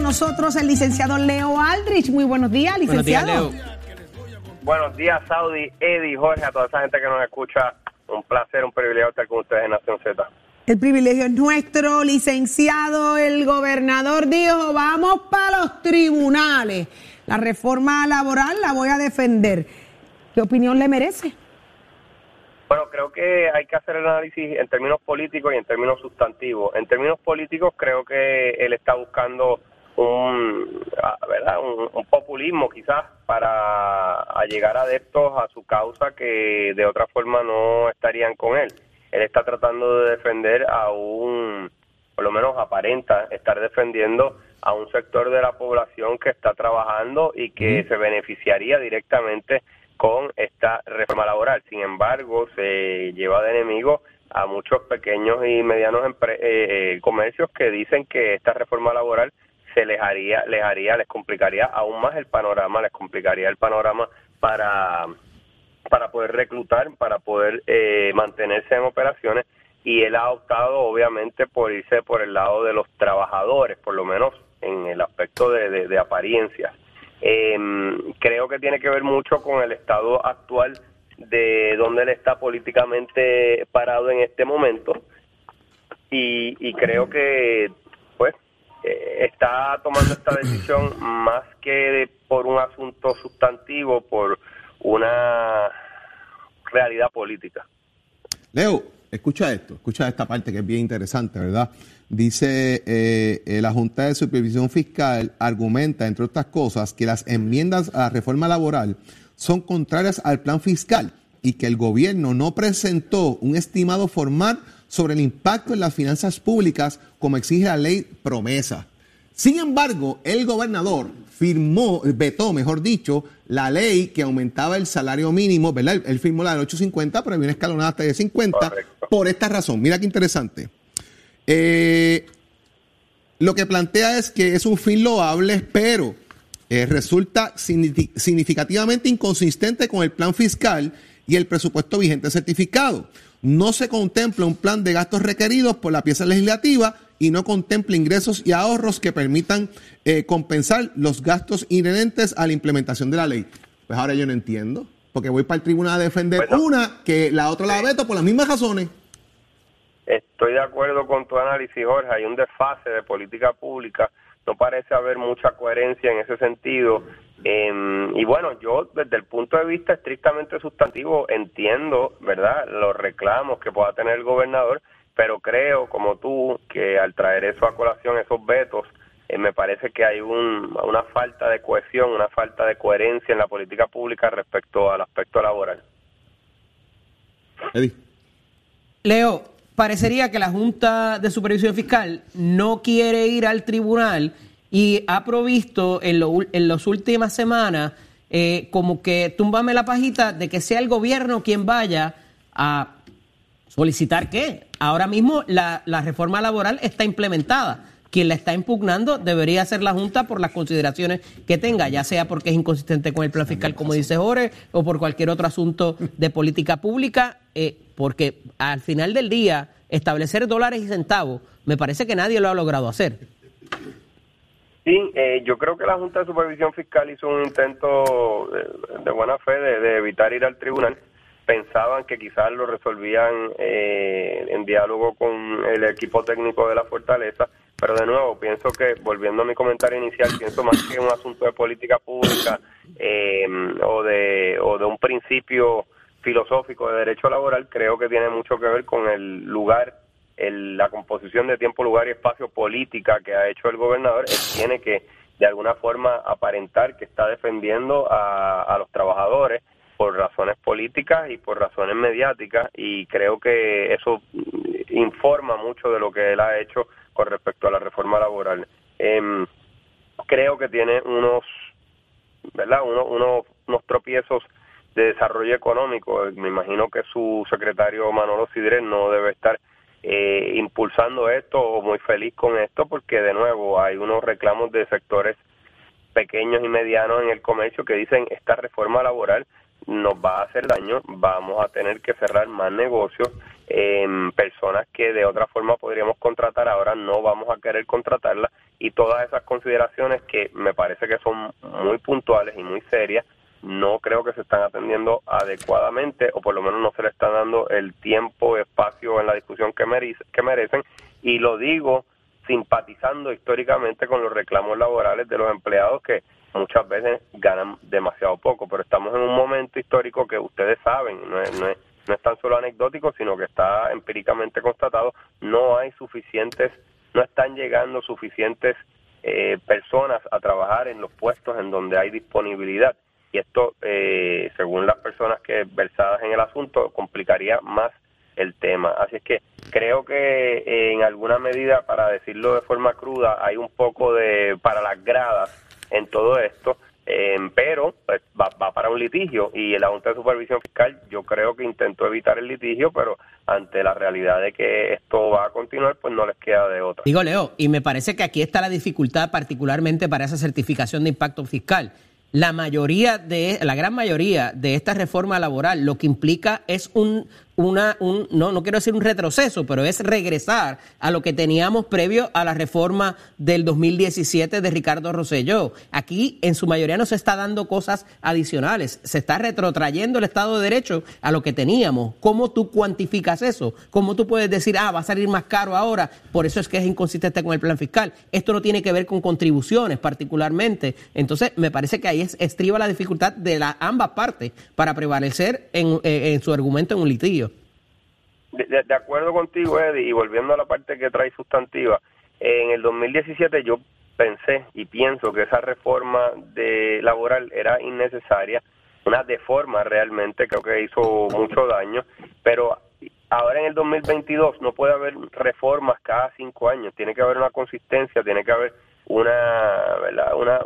nosotros el licenciado Leo Aldrich. Muy buenos días, licenciado. Buenos días, Saudi, Eddie, Jorge, a toda esa gente que nos escucha. Un placer, un privilegio estar con ustedes en Nación Z. El privilegio es nuestro, licenciado. El gobernador dijo, vamos para los tribunales. La reforma laboral la voy a defender. ¿Qué opinión le merece? Bueno, creo que hay que hacer el análisis en términos políticos y en términos sustantivos. En términos políticos, creo que él está buscando un, ¿verdad? un, populismo quizás para llegar adeptos a su causa que de otra forma no estarían con él. Él está tratando de defender a un, por lo menos aparenta estar defendiendo a un sector de la población que está trabajando y que se beneficiaría directamente con esta reforma laboral. Sin embargo, se lleva de enemigo a muchos pequeños y medianos eh, eh, comercios que dicen que esta reforma laboral se les haría, les haría, les complicaría aún más el panorama, les complicaría el panorama para para poder reclutar, para poder eh, mantenerse en operaciones y él ha optado obviamente por irse por el lado de los trabajadores, por lo menos en el aspecto de, de. Eh, creo que tiene que ver mucho con el estado actual de donde él está políticamente parado en este momento y, creo que está tomando esta decisión más que por un asunto sustantivo, por una realidad política. Leo, escucha esto, escucha esta parte que es bien interesante, ¿verdad? Dice eh, eh, la Junta de Supervisión Fiscal argumenta, entre otras cosas, que las enmiendas a la reforma laboral son contrarias al plan fiscal y que el gobierno no presentó un estimado formal sobre el impacto en las finanzas públicas como exige la ley promesa. Sin embargo, el gobernador firmó, vetó, mejor dicho, la ley que aumentaba el salario mínimo, ¿verdad? Él firmó la del 850, pero había una escalonada hasta de 50, por esta razón. Mira qué interesante. Eh, lo que plantea es que es un fin loable, pero eh, resulta significativamente inconsistente con el plan fiscal y el presupuesto vigente certificado. No se contempla un plan de gastos requeridos por la pieza legislativa y no contempla ingresos y ahorros que permitan eh, compensar los gastos inherentes a la implementación de la ley. Pues ahora yo no entiendo, porque voy para el tribunal a defender una que la otra la veto por las mismas razones. Estoy de acuerdo con tu análisis, Jorge. Hay un desfase de política pública. No parece haber mucha coherencia en ese sentido. Em, y bueno, yo desde el punto de vista estrictamente sustantivo entiendo, ¿verdad?, los reclamos que pueda tener el gobernador, pero creo, como tú, que al traer eso a colación, esos vetos, eh, me parece que hay una falta de cohesión, una falta de coherencia en la política pública respecto al aspecto laboral. Leo, parecería que la Junta de Supervisión Fiscal no quiere ir al tribunal y ha provisto en, en las últimas semanas eh, como que túmbame la pajita de que sea el gobierno quien vaya a solicitar qué. Ahora mismo la, la reforma laboral está implementada quien la está impugnando debería ser la Junta por las consideraciones que tenga, ya sea porque es inconsistente con el plan fiscal, como dice Jorge, o por cualquier otro asunto de política pública. Eh, porque al final del día, establecer dólares y centavos, me parece que nadie lo ha logrado hacer. Sí, eh, yo creo que la Junta de Supervisión Fiscal hizo un intento de, buena fe de, evitar ir al tribunal. Pensaban que quizás lo resolvían eh, en diálogo con el equipo técnico de la Fortaleza, pero de nuevo, pienso que, volviendo a mi comentario inicial, pienso más que un asunto de política pública eh, o, de, o de un principio filosófico de derecho laboral, creo que tiene mucho que ver con el lugar la composición de tiempo, lugar y espacio política que ha hecho el gobernador, él tiene que de alguna forma aparentar que está defendiendo a, los trabajadores por razones políticas y por razones mediáticas y creo que eso informa mucho de lo que él ha hecho con respecto a la reforma laboral. Em, creo que tiene unos, ¿verdad? unos, unos tropiezos de desarrollo económico. Me imagino que su secretario Manolo Sidre no debe estar eh, impulsando esto o muy feliz con esto porque de nuevo hay unos reclamos de sectores pequeños y medianos en el comercio que dicen esta reforma laboral nos va a hacer daño, vamos a tener que cerrar más negocios, en personas que de otra forma podríamos contratar ahora no vamos a querer contratarlas y todas esas consideraciones que me parece que son muy puntuales y muy serias no creo que se están atendiendo adecuadamente o por lo menos no se le está dando el tiempo, espacio en la discusión que, que merecen. Y lo digo simpatizando históricamente con los reclamos laborales de los empleados que muchas veces ganan demasiado poco, pero estamos en un momento histórico que ustedes saben, no es, no es, no es tan solo anecdótico, sino que está empíricamente constatado, no hay suficientes, no están llegando suficientes eh, personas a trabajar en los puestos en donde hay disponibilidad y esto, eh, según las personas que versadas en el asunto, complicaría más el tema. Así es que creo que eh, en alguna medida, para decirlo de forma cruda, hay un poco de para las gradas en todo esto, em, pero pues, va, va, para un litigio y la Junta de Supervisión Fiscal yo creo que intentó evitar el litigio, pero ante la realidad de que esto va a continuar, pues no les queda de otra. Digo, Leo, y me parece que aquí está la dificultad particularmente para esa certificación de impacto fiscal la mayoría de, la gran mayoría de esta reforma laboral lo que implica es un una, un, no, no quiero decir un retroceso, pero es regresar a lo que teníamos previo a la reforma del 2017 de Ricardo Rosselló. Aquí en su mayoría no se está dando cosas adicionales, se está retrotrayendo el Estado de Derecho a lo que teníamos. ¿Cómo tú cuantificas eso? ¿Cómo tú puedes decir, ah, va a salir más caro ahora? Por eso es que es inconsistente con el plan fiscal. Esto no tiene que ver con contribuciones particularmente. Entonces, me parece que ahí es, estriba la dificultad de ambas partes para prevalecer en, eh, en su argumento en un litigio. De, acuerdo contigo, Eddie, y volviendo a la parte que trae sustantiva, en el 2017 yo pensé y pienso que esa reforma de laboral era innecesaria, una deforma realmente, creo que hizo mucho daño, pero ahora en el 2022 no puede haber reformas cada cinco años, tiene que haber una consistencia, tiene que haber una, ¿verdad? una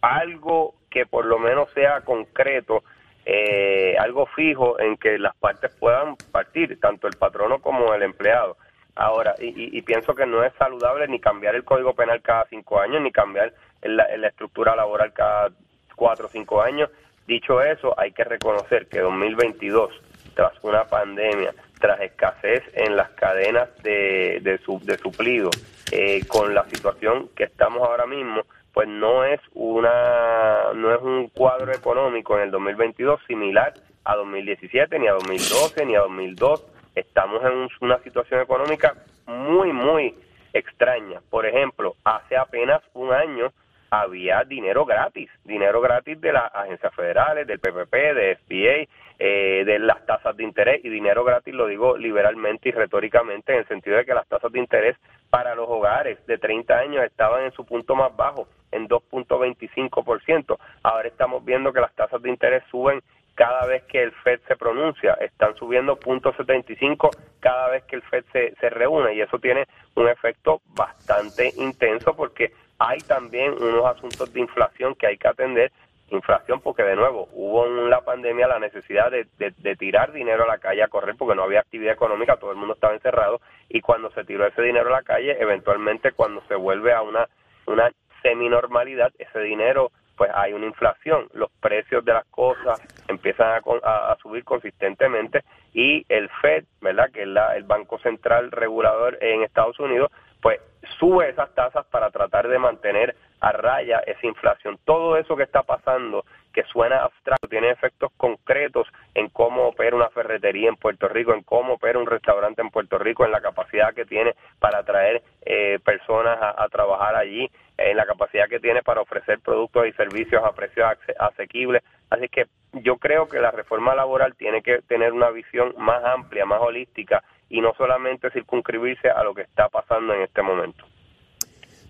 algo que por lo menos sea concreto eh, algo fijo en que las partes puedan partir, tanto el patrono como el empleado. Ahora, y, pienso que no es saludable ni cambiar el código penal cada cinco años, ni cambiar la, la estructura laboral cada cuatro o cinco años. Dicho eso, hay que reconocer que 2022, tras una pandemia, tras escasez en las cadenas de, de, de suplido, eh, con la situación que estamos ahora mismo, pues no es una no es un cuadro económico en el 2022 similar a 2017 ni a 2012 ni a 2002 estamos en una situación económica muy muy extraña. Por ejemplo hace apenas un año había dinero gratis, dinero gratis de las agencias federales, del PPP, de SBA, eh, de las tasas de interés y dinero gratis lo digo liberalmente y retóricamente en el sentido de que las tasas de interés para los hogares de 30 años estaban en su punto más bajo, en 2.25%. Ahora estamos viendo que las tasas de interés suben cada vez que el FED se pronuncia, están subiendo 0.75 cada vez que el FED se, se reúne y eso tiene un efecto bastante intenso porque hay también unos asuntos de inflación que hay que atender. Inflación porque de nuevo hubo en la pandemia la necesidad de, de, tirar dinero a la calle a correr porque no había actividad económica, todo el mundo estaba encerrado y cuando se tiró ese dinero a la calle, eventualmente cuando se vuelve a una, una semi-normalidad, ese dinero pues hay una inflación, los precios de las cosas empiezan a, a, subir consistentemente y el Fed, ¿verdad? Que es la, el Banco Central Regulador en Estados Unidos, pues sube esas tasas para tratar de mantener a raya esa inflación. Todo eso que está pasando, que suena abstracto, tiene efectos concretos en cómo opera una ferretería en Puerto Rico, en cómo opera un restaurante en Puerto Rico, en la capacidad que tiene para atraer eh, personas a, trabajar allí, en la capacidad que tiene para ofrecer productos y servicios a precios asequibles. Así que yo creo que la reforma laboral tiene que tener una visión más amplia, más holística y no solamente circunscribirse a lo que está pasando en este momento.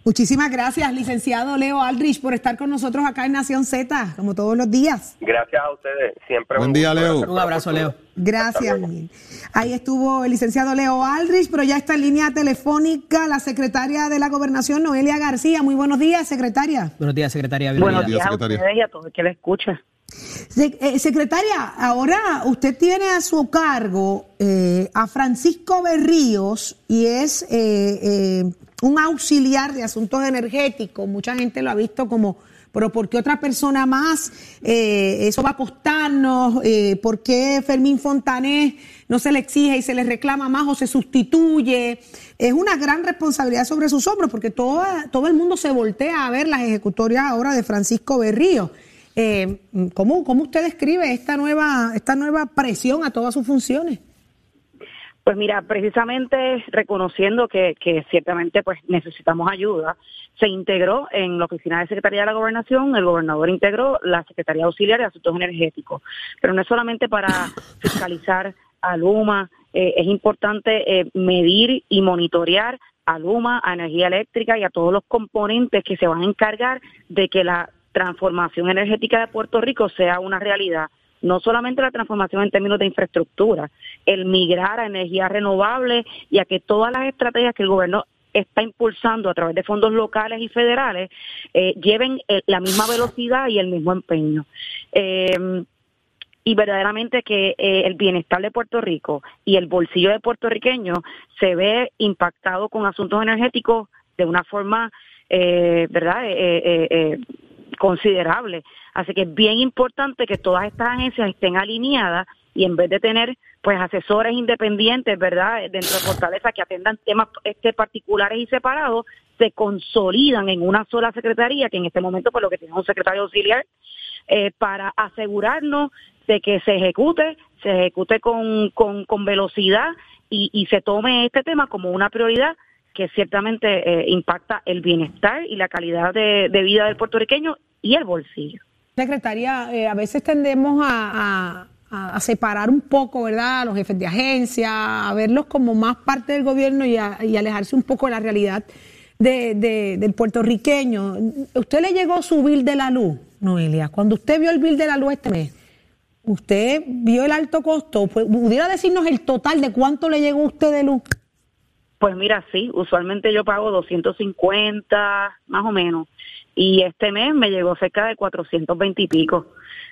Muchísimas gracias, licenciado Leo Aldrich, por estar con nosotros acá en Nación Z, como todos los días. Gracias a ustedes, siempre. Buen día, Leo. Un abrazo, Leo. Gracias. Ahí estuvo el licenciado Leo Aldrich, pero ya está en línea telefónica la secretaria de la Gobernación, Noelia García. Muy buenos días, secretaria. Buenos días, secretaria. Buenos días, secretaria. a a todos que le escucha. Eh, secretaria, ahora usted tiene a su cargo eh, a Francisco Berríos y es eh, un auxiliar de asuntos energéticos. Mucha gente lo ha visto como, pero ¿por qué otra persona más? Eh, eso va a costarnos. Eh, ¿Por qué Fermín Fontanés no se le exige y se le reclama más o se sustituye? Es una gran responsabilidad sobre sus hombros porque todo, todo el mundo se voltea a ver las ejecutorias ahora de Francisco Berrío. Eh, ¿cómo, ¿Cómo usted describe esta nueva, esta nueva presión a todas sus funciones? Pues mira, precisamente reconociendo que, ciertamente pues necesitamos ayuda, se integró en la oficina de Secretaría de la Gobernación, el gobernador integró la Secretaría Auxiliar de Asuntos Energéticos, pero no es solamente para fiscalizar a Luma, eh, es importante eh, medir y monitorear a Luma, a energía eléctrica y a todos los componentes que se van a encargar de que la transformación energética de Puerto Rico sea una realidad no solamente la transformación en términos de infraestructura, el migrar a energías renovables y a que todas las estrategias que el gobierno está impulsando a través de fondos locales y federales eh, lleven eh, la misma velocidad y el mismo empeño. Eh, y verdaderamente que el bienestar de Puerto Rico y el bolsillo de puertorriqueño se ve impactado con asuntos energéticos de una forma, ¿verdad?, considerable. Así que es bien importante que todas estas agencias estén alineadas y en vez de tener pues asesores independientes, ¿verdad? Dentro de Fortaleza que atendan temas este, particulares y separados, se consolidan en una sola secretaría, que en este momento pues lo que tiene un secretario auxiliar, eh, para asegurarnos de que se ejecute, se ejecute con, con, con velocidad y, se tome este tema como una prioridad que ciertamente eh, impacta el bienestar y la calidad de, vida del puertorriqueño y el bolsillo. Secretaria, eh, a veces tendemos a, separar un poco, ¿verdad?, a los jefes de agencia, a verlos como más parte del gobierno y, alejarse un poco de la realidad del puertorriqueño. ¿Usted le llegó su bill de la luz, Noelia? Cuando usted vio el bill de la luz este mes, ¿usted vio el alto costo? ¿Pudiera decirnos el total de cuánto le llegó a usted de luz? Pues mira, sí, usualmente yo pago 250 más o menos y este mes me llegó cerca de 420 y pico.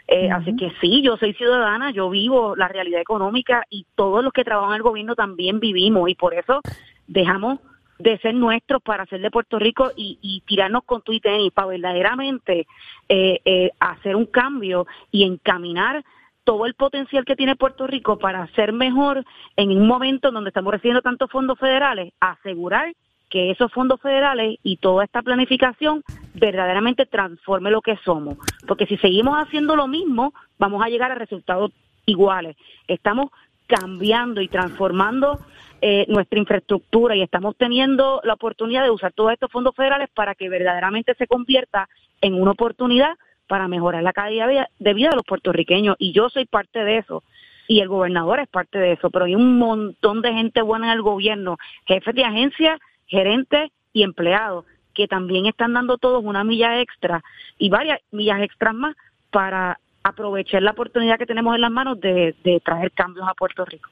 Eh, Así que sí, yo soy ciudadana, yo vivo la realidad económica y todos los que trabajan en el gobierno también vivimos y por eso dejamos de ser nuestros para ser de Puerto Rico y, tirarnos con tu y tenis para verdaderamente eh, eh, hacer un cambio y encaminar todo el potencial que tiene Puerto Rico para ser mejor en un momento donde estamos recibiendo tantos fondos federales, asegurar que esos fondos federales y toda esta planificación verdaderamente transforme lo que somos. Porque si seguimos haciendo lo mismo, vamos a llegar a resultados iguales. Estamos cambiando y transformando eh, nuestra infraestructura y estamos teniendo la oportunidad de usar todos estos fondos federales para que verdaderamente se convierta en una oportunidad para mejorar la calidad de vida de los puertorriqueños. Y yo soy parte de eso. Y el gobernador es parte de eso, pero hay un montón de gente buena en el gobierno, jefes de agencia, gerentes y empleados que también están dando todos una milla extra y varias millas extras más para aprovechar la oportunidad que tenemos en las manos de, traer cambios a Puerto Rico.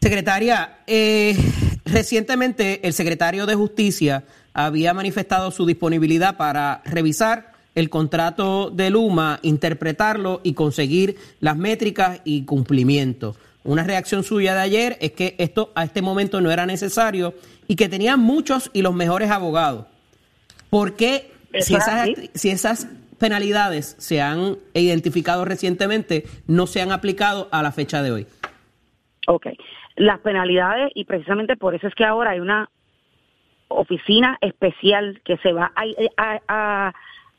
Secretaria, eh, recientemente el secretario de Justicia había manifestado su disponibilidad para revisar el contrato de Luma, interpretarlo y conseguir las métricas y cumplimiento. Una reacción suya de ayer es que esto a este momento no era necesario y que tenían muchos y los mejores abogados. ¿Por qué, si esas, si esas penalidades se han identificado recientemente, no se han aplicado a la fecha de hoy? Ok, las penalidades, y precisamente por eso es que ahora hay una oficina especial que se va a,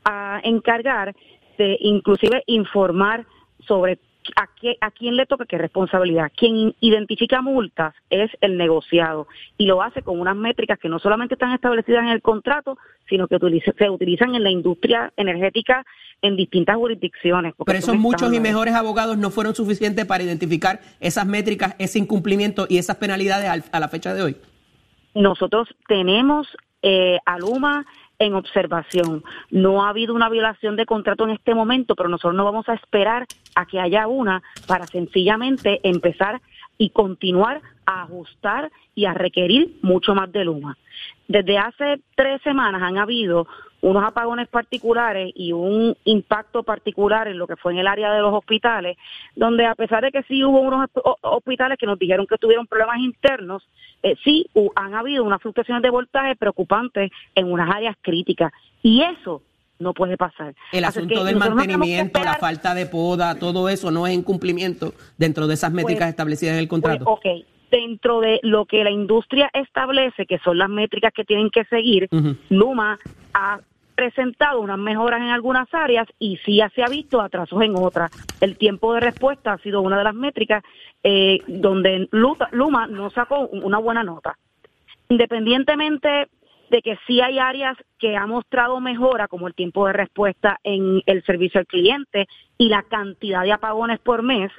a encargar de inclusive informar sobre a, qué, a quién le toca qué responsabilidad. Quien identifica multas es el negociado y lo hace con unas métricas que no solamente están establecidas en el contrato, sino que se utilizan en la industria energética en distintas jurisdicciones. Pero esos muchos y mejores abogados no fueron suficientes para identificar esas métricas, ese incumplimiento y esas penalidades a la fecha de hoy. Nosotros tenemos eh, a Luma en observación. No ha habido una violación de contrato en este momento, pero nosotros no vamos a esperar a que haya una para sencillamente empezar y continuar a ajustar y a requerir mucho más de Luma. Desde hace tres semanas han habido unos apagones particulares y un impacto particular en lo que fue en el área de los hospitales, donde a pesar de que sí hubo unos hospitales que nos dijeron que tuvieron problemas internos, eh, sí han habido unas fluctuaciones de voltaje preocupantes en unas áreas críticas. Y eso no puede pasar. El asunto del mantenimiento, la falta de poda, todo eso no es incumplimiento dentro de esas métricas pues, establecidas en el contrato. Pues, dentro de lo que la industria establece, que son las métricas que tienen que seguir, Luma ha presentado unas mejoras en algunas áreas y sí se ha visto atrasos en otras. El tiempo de respuesta ha sido una de las métricas eh, donde Luma no sacó una buena nota. Independientemente de que sí hay áreas que ha mostrado mejora, como el tiempo de respuesta en el servicio al cliente y la cantidad de apagones por mes,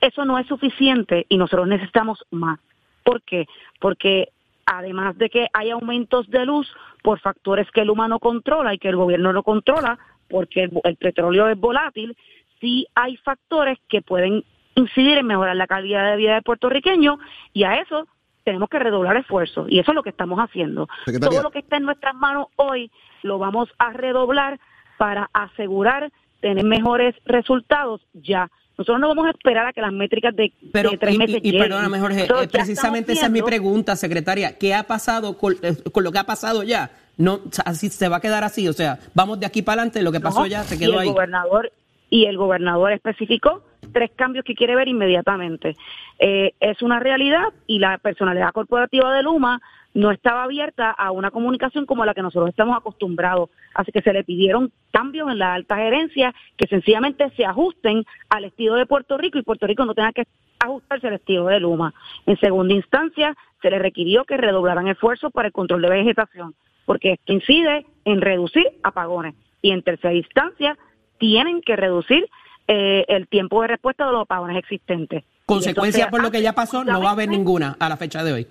eso no es suficiente y nosotros necesitamos más. ¿Por qué? Porque además de que hay aumentos de luz por factores que el humano controla y que el gobierno no controla, porque el, petróleo es volátil, sí hay factores que pueden incidir en mejorar la calidad de vida del puertorriqueño y a eso tenemos que redoblar esfuerzos y eso es lo que estamos haciendo. Todo lo que está en nuestras manos hoy lo vamos a redoblar para asegurar tener mejores resultados ya. Nosotros no vamos a esperar a que las métricas de, tres meses y, y, perdóname, Jorge, eh, precisamente esa es mi pregunta, secretaria. ¿Qué ha pasado eh, con, lo que ha pasado ya? No, así se va a quedar así, o sea, vamos de aquí para adelante, lo que pasó ya se quedó y el ahí. Gobernador, y el gobernador especificó tres cambios que quiere ver inmediatamente. Eh, es una realidad y la personalidad corporativa de Luma no estaba abierta a una comunicación como la que nosotros estamos acostumbrados. Así que se le pidieron cambios en la alta gerencia que sencillamente se ajusten al estilo de Puerto Rico y Puerto Rico no tenga que ajustarse al estilo de Luma. En segunda instancia, se le requirió que redoblaran esfuerzos para el control de vegetación, porque esto incide en reducir apagones. Y en tercera instancia, tienen que reducir eh, el tiempo de respuesta de los apagones existentes. Consecuencia por lo que ya pasó, no va a haber ninguna a la fecha de hoy.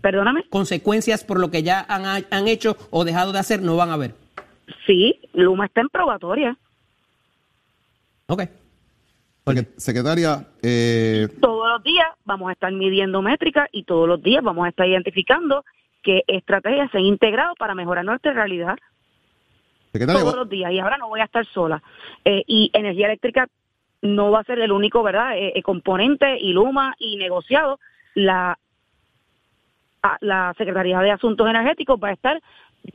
Perdóname. Consecuencias por lo que ya han, han hecho o dejado de hacer no van a haber. Sí, Luma está en probatoria. Ok. Porque, secretaria. Eh... Todos los días vamos a estar midiendo métricas y todos los días vamos a estar identificando qué estrategias se han integrado para mejorar nuestra realidad. Secretaria, todos los días. Y ahora no voy a estar sola. Eh, y energía eléctrica no va a ser el único, ¿verdad? Eh, eh, componente y Luma y negociado. La la Secretaría de Asuntos Energéticos va a estar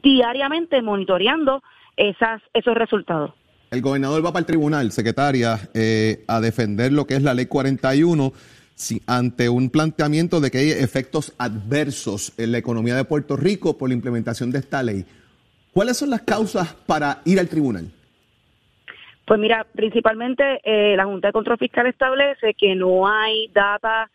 diariamente monitoreando esas, esos resultados. El gobernador va para el tribunal, secretaria, eh, a defender lo que es la ley 41 ante un planteamiento de que hay efectos adversos en la economía de Puerto Rico por la implementación de esta ley. ¿Cuáles son las causas para ir al tribunal? Pues mira, principalmente eh, la Junta de Control Fiscal establece que no hay data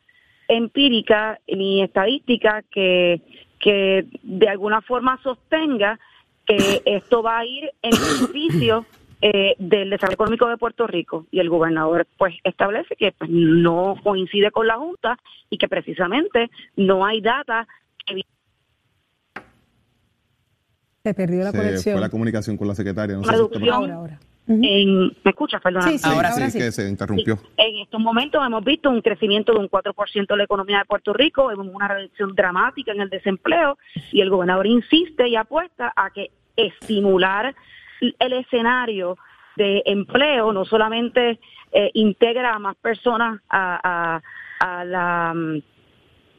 empírica ni estadística que, que de alguna forma sostenga que esto va a ir en beneficio eh, del desarrollo económico de Puerto Rico y el gobernador pues establece que pues, no coincide con la Junta y que precisamente no hay data que se perdió la conexión. Fue la comunicación con la secretaria. No ahora, ahora. ¿Me escuchas? Perdón. Sí, ahora sí, que se interrumpió. En estos momentos hemos visto un crecimiento de un 4% de la economía de Puerto Rico, vemos una reducción dramática en el desempleo y el gobernador insiste y apuesta a que estimular el escenario de empleo no solamente eh, integra a más personas a, a, la,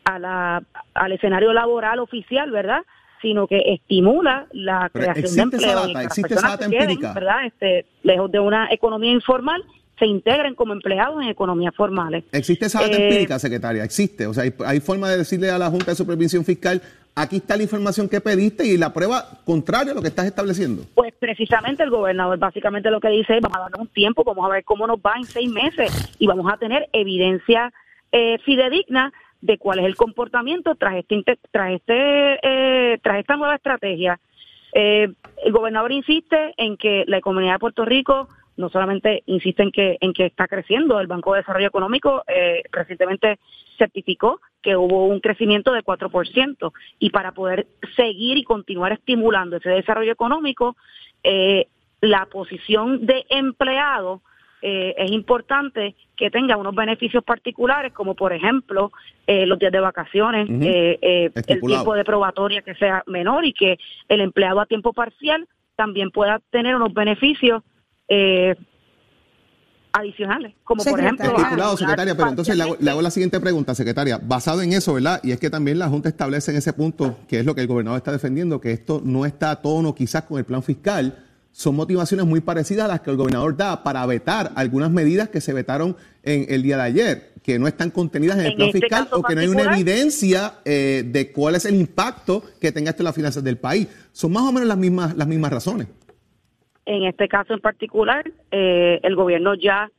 a la, al escenario laboral oficial, ¿verdad? Sino que estimula la creación de empleo. Esa existe esa data empírica. ¿verdad? Este, lejos de una economía informal, se integren como empleados en economías formales. ¿Existe esa data eh, empírica, secretaria? Existe. O sea, hay, forma de decirle a la Junta de Supervisión Fiscal, aquí está la información que pediste y la prueba contraria a lo que estás estableciendo. Pues precisamente el gobernador básicamente lo que dice es, vamos a darle un tiempo, vamos a ver cómo nos va en seis meses y vamos a tener evidencia eh, fidedigna de cuál es el comportamiento tras este tras este eh, tras esta nueva estrategia. Eh, el gobernador insiste en que la economía de Puerto Rico no solamente insiste en que en que está creciendo, el Banco de Desarrollo Económico eh, recientemente certificó que hubo un crecimiento de 4% y para poder seguir y continuar estimulando ese desarrollo económico, la posición de empleado eh, es importante que tenga unos beneficios particulares, como por ejemplo eh, los días de vacaciones, el tiempo de probatoria que sea menor y que el empleado a tiempo parcial también pueda tener unos beneficios eh, adicionales, como por ejemplo... Estipulado, secretaria, pero entonces le hago, la siguiente pregunta, secretaria, basado en eso, ¿verdad? Y es que también la Junta establece en ese punto, que es lo que el gobernador está defendiendo, que esto no está a tono quizás con el plan fiscal, son motivaciones muy parecidas a las que el gobernador da para vetar algunas medidas que se vetaron en el día de ayer, que no están contenidas en el plan este fiscal o que no hay una evidencia eh, de cuál es el impacto que tenga esto en las finanzas del país. Son más o menos las mismas, las mismas razones. En este caso en particular, eh, el gobierno ya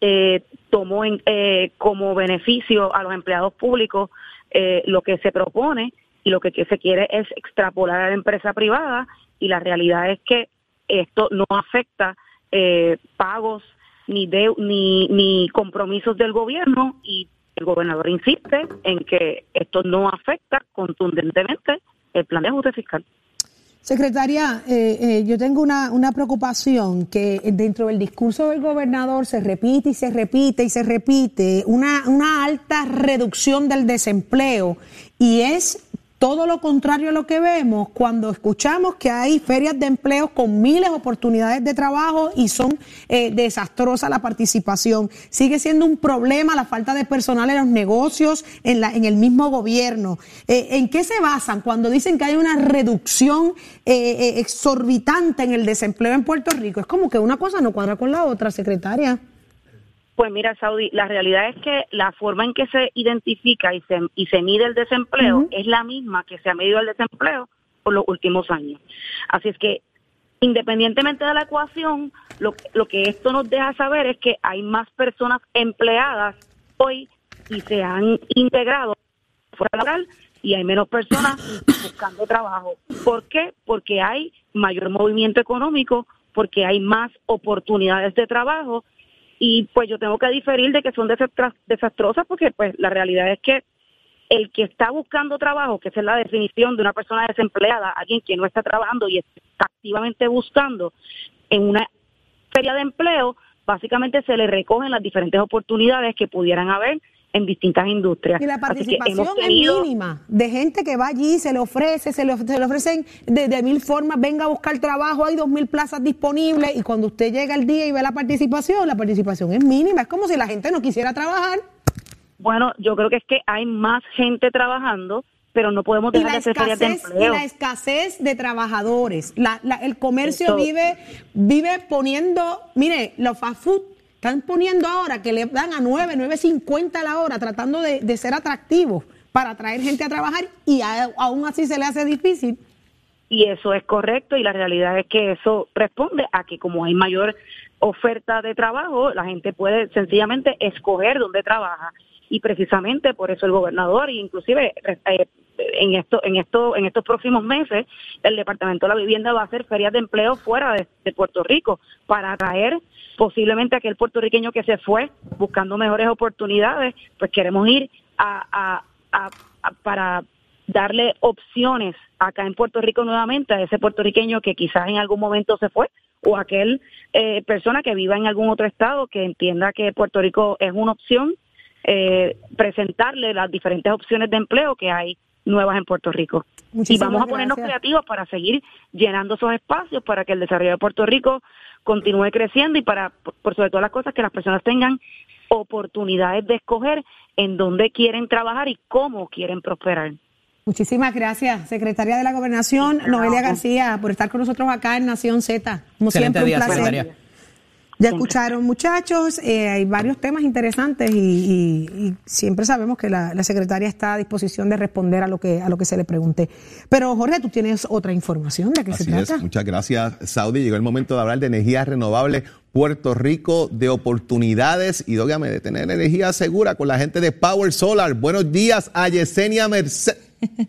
eh, tomó en, eh, como beneficio a los empleados públicos lo que se propone y lo que, se quiere es extrapolar a la empresa privada y la realidad es que esto no afecta pagos ni, de, ni, ni compromisos del gobierno y el gobernador insiste en que esto no afecta contundentemente el plan de ajuste fiscal. Secretaria, eh, eh, yo tengo una, una, preocupación que dentro del discurso del gobernador se repite y se repite y se repite una, una alta reducción del desempleo y es todo lo contrario a lo que vemos cuando escuchamos que hay ferias de empleo con miles de oportunidades de trabajo y son eh, desastrosa la participación. Sigue siendo un problema la falta de personal en los negocios, en, el mismo gobierno. Eh, ¿En qué se basan cuando dicen que hay una reducción eh, exorbitante en el desempleo en Puerto Rico? Es como que una cosa no cuadra con la otra, secretaria. Pues mira, Saudi, la realidad es que la forma en que se identifica y se, y se mide el desempleo es la misma que se ha medido el desempleo por los últimos años. Así es que, independientemente de la ecuación, lo, lo que esto nos deja saber es que hay más personas empleadas hoy y se han integrado fuera laboral y hay menos personas buscando trabajo. ¿Por qué? Porque hay mayor movimiento económico, porque hay más oportunidades de trabajo y pues yo tengo que diferir de que son desastrosas porque pues la realidad es que el que está buscando trabajo, que esa es la definición de una persona desempleada, alguien que no está trabajando y está activamente buscando en una feria de empleo, básicamente se le recogen las diferentes oportunidades que pudieran haber en distintas industrias. Y la participación es mínima, de gente que va allí, se le ofrece, se le, ofrecen de, mil formas, venga a buscar trabajo, hay dos mil plazas disponibles y cuando usted llega el día y ve la participación, la participación es mínima, es como si la gente no quisiera trabajar. Bueno, yo creo que es que hay más gente trabajando, pero no podemos dejar de hacer ferias de empleo. Y la escasez de trabajadores. La, el comercio vive vive poniendo, mire, los fast food están poniendo ahora que le dan a 9, 9.50 a la hora, tratando de, ser atractivos para atraer gente a trabajar y aún así se le hace difícil. Y eso es correcto y la realidad es que eso responde a que como hay mayor oferta de trabajo, la gente puede sencillamente escoger dónde trabaja y precisamente por eso el gobernador inclusive eh, en esto en esto en estos próximos meses el departamento de la vivienda va a hacer ferias de empleo fuera de Puerto Rico para atraer posiblemente aquel puertorriqueño que se fue buscando mejores oportunidades, pues queremos ir a, para darle opciones acá en Puerto Rico nuevamente a ese puertorriqueño que quizás en algún momento se fue o aquel eh, persona que viva en algún otro estado que entienda que Puerto Rico es una opción, eh, presentarle las diferentes opciones de empleo que hay nuevas en Puerto Rico. y vamos a ponernos creativos para seguir llenando esos espacios para que el desarrollo de Puerto Rico continúe creciendo y para, por sobre todas las cosas, que las personas tengan oportunidades de escoger en dónde quieren trabajar y cómo quieren prosperar. Muchísimas gracias, secretaria de la Gobernación, Noelia García, por estar con nosotros acá en Nación Z. Como siempre, un placer. Ya escucharon, muchachos, eh, hay varios temas interesantes y, y- y siempre sabemos que la, la secretaria está a disposición de responder a lo que a lo que se le pregunte. Pero Jorge, tú tienes otra información de qué se trata. es, muchas gracias, Saudi. Llegó el momento de hablar de energías renovables. Puerto Rico, de oportunidades y, óigame, de tener energía segura con la gente de Power Solar. Buenos días a Yesenia Merced.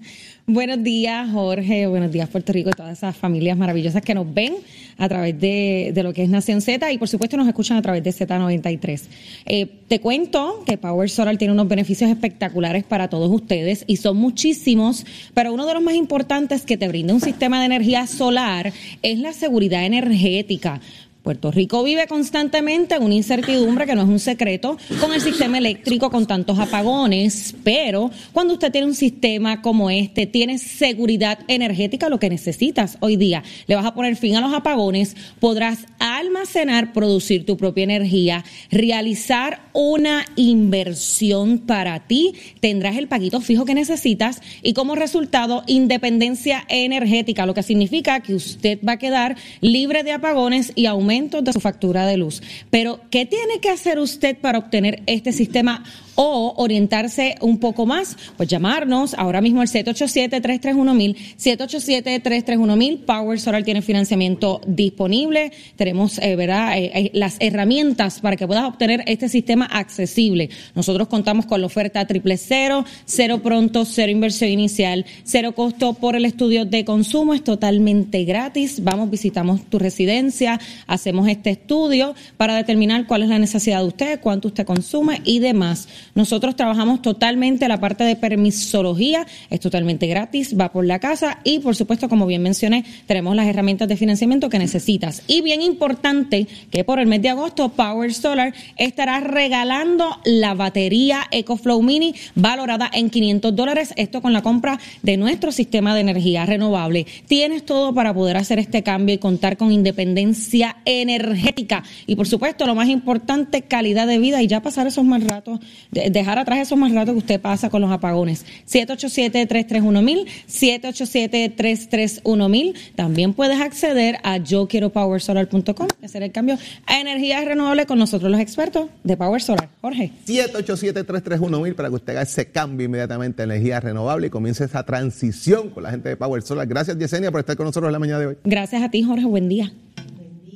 Buenos días, Jorge. Buenos días, Puerto Rico y todas esas familias maravillosas que nos ven a través de, de lo que es Nación Z y, por supuesto, nos escuchan a través de Z93. Eh, te cuento que Power Solar tiene unos beneficios espectaculares para todos ustedes y son muchísimos, pero uno de los más importantes que te brinda un sistema de energía solar es la seguridad energética. Puerto Rico vive constantemente en una incertidumbre que no es un secreto con el sistema eléctrico con tantos apagones, pero cuando usted tiene un sistema como este, tiene seguridad energética, lo que necesitas hoy día. Le vas a poner fin a los apagones, podrás almacenar, producir tu propia energía, realizar una inversión para ti, tendrás el paquito fijo que necesitas y como resultado independencia energética, lo que significa que usted va a quedar libre de apagones y de su factura de luz. Pero, ¿qué tiene que hacer usted para obtener este sistema o orientarse un poco más? Pues llamarnos ahora mismo al 787-331-1000, 787-331-1000. Power Solar tiene financiamiento disponible. Tenemos, eh, ¿verdad?, Eh, eh, las herramientas para que puedas obtener este sistema accesible. Nosotros contamos con la oferta triple cero, cero pronto, cero inversión inicial, cero costo por el estudio de consumo. Es totalmente gratis. Vamos, visitamos tu residencia, hacemos este estudio para determinar cuál es la necesidad de usted, cuánto usted consume y demás. Nosotros trabajamos totalmente la parte de permisología, es totalmente gratis, va por la casa y por supuesto, como bien mencioné, tenemos las herramientas de financiamiento que necesitas. Y bien importante que por el mes de agosto Power Solar estará regalando la batería EcoFlow Mini valorada en 500 dólares, esto con la compra de nuestro sistema de energía renovable. Tienes todo para poder hacer este cambio y contar con independencia energética y por supuesto lo más importante, calidad de vida y ya pasar esos más ratos, de- dejar atrás esos más ratos que usted pasa con los apagones. 787-331-1000, 787-331-1000. También puedes acceder a yo quiero powersolar.com y hacer el cambio a energías renovables con nosotros los expertos de Power Solar. Jorge. 787-331-1000 para que usted haga ese cambio inmediatamente a energía renovable y comience esa transición con la gente de Power Solar. Gracias, Yesenia, por estar con nosotros en la mañana de hoy. Gracias a ti, Jorge. Buen día.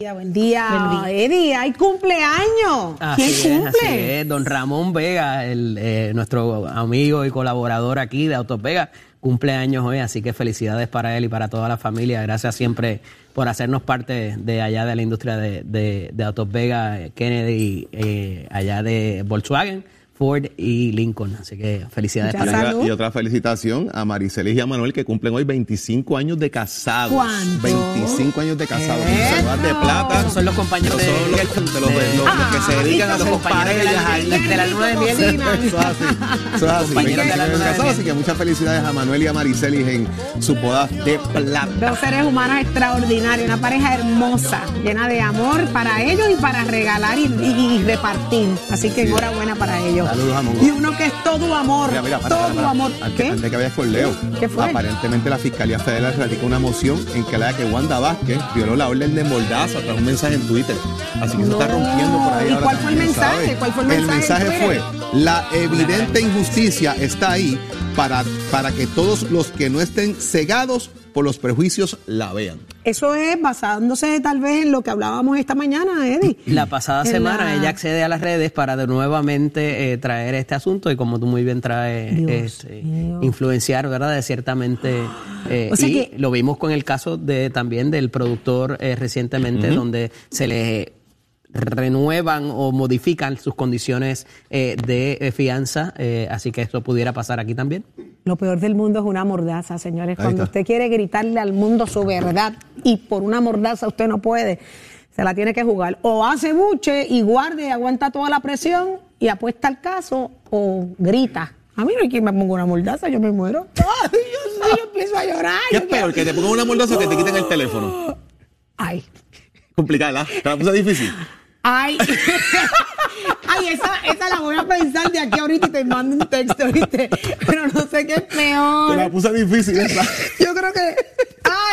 Buen día, buen día. Buen día. Eddie, hay cumpleaños. Así ¿Quién es, cumple? así es. Don Ramón Vega, el, eh, nuestro amigo y colaborador aquí de Autos Vega, cumpleaños hoy, así que felicidades para él y para toda la familia. Gracias siempre por hacernos parte de allá de la industria de, de, de Autos Vega, eh, Kennedy, eh, allá de Volkswagen, Ford y Lincoln. Así que felicidades para salud. Y otra felicitación a Maricelis y a Manuel que cumplen hoy 25 años de casados. ¿Cuánto? 25 años de casados. Celular de plata. Esos son los compañeros Esos son de- los, de- de los- los- los que se Ah, dedican a los compañeros de la- de la luna de miel. Eso es así. Eso es así. Compañeros de la 25 años luna de miel. así que muchas felicidades a Manuel y a Maricelis en su boda de plata. Dos seres humanos extraordinarios, una pareja hermosa, llena de amor para ellos y para regalar y, y- y repartir. Así que enhorabuena para ellos. Saludos a Mongo. Y uno que es todo amor, Mira, mira, para, todo para, para. amor. Antes, ¿Qué? antes que vayas con Leo. ¿Qué fue? Aparentemente la Fiscalía Federal radicó una moción en que la que Wanda Vázquez violó la orden de mordaza tras un mensaje en Twitter. Así que se está No. rompiendo por ahí. ¿Y ahora cuál fue el mensaje? ¿Cuál fue el mensaje en fue, Twitter? la evidente injusticia está ahí para, para que todos los que no estén cegados por los prejuicios la vean. Eso es basándose tal vez en lo que hablábamos esta mañana, Eddie. La pasada En semana la- ella accede a las redes para de nuevamente eh, traer este asunto y como tú muy bien traes, Dios este, influenciar, ¿verdad? De ciertamente. eh, O sea y que- lo vimos con el caso de también del productor eh, recientemente, donde se le renuevan o modifican sus condiciones eh, de eh, fianza, eh, así que esto pudiera pasar aquí también. Lo peor del mundo es una mordaza, señores. Ahí Cuando está. usted quiere gritarle al mundo su verdad y por una mordaza usted no puede, se la tiene que jugar. O hace buche y guarde y aguanta toda la presión y apuesta al caso o grita. A mí no hay quien me ponga una mordaza, yo me muero. Ay, Dios mío, yo empiezo a llorar. ¿Qué yo es peor? ¿Que te pongan una mordaza o que te quiten el teléfono? Ay, Complicada, ¿verdad? Te la puse difícil. Ay. Ay, esa, esa la voy a pensar de aquí ahorita y te mando un texto, ¿viste? Pero no sé qué es Te peor. la puse difícil esa. Yo creo que.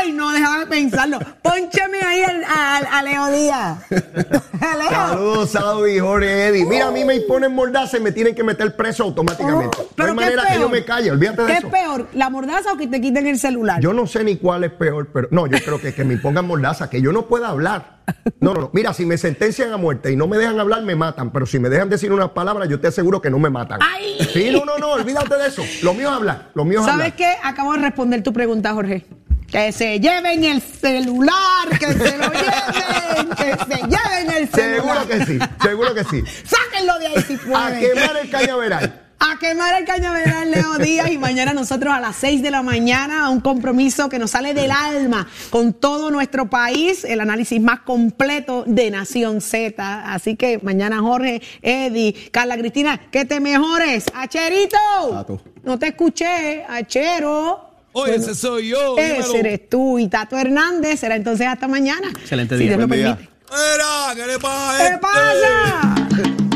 Ay, no, déjame. pensarlo. Pónchame ahí al- al- a, Leo Díaz. Leo. Saludos, Jorge Eddy. Mira, a mí me imponen mordaza y me tienen que meter preso automáticamente. no Oh, ¿Pero hay qué manera es que yo peor? me calle, olvídate de ¿Qué eso. es peor, la mordaza o que te quiten el celular? Yo no sé ni cuál es peor, pero no, yo creo que, que me impongan mordaza, que yo no pueda hablar. No, no, no. Mira, si me sentencian a muerte y no me dejan hablar, me matan. Pero si me dejan decir unas palabras, yo te aseguro que no me matan. Sí, no, no, no, olvídate de eso. Lo mío es hablar. Lo mío es ¿Sabes hablar. qué? Acabo de responder tu pregunta, Jorge. Que se lleven el celular, que se lo lleven, que se lleven el celular. Seguro que sí, seguro que sí. Sáquenlo de ahí si pueden. A quemar el cañaveral. A quemar el cañaveral Leo Díaz y mañana nosotros a las 6 de la mañana a un compromiso que nos sale del alma con todo nuestro país, el análisis más completo de Nación Z. Así que mañana Jorge, Eddie, Carla Cristina, que te mejores. Acherito. No te escuché, Achero. Oye, ese soy yo. dímelo. Ese eres tú y Tato Hernández. Será entonces hasta mañana. Excelente Si día. Dios lo día. permite. ¿qué le pasa a ¿Qué este? pasa?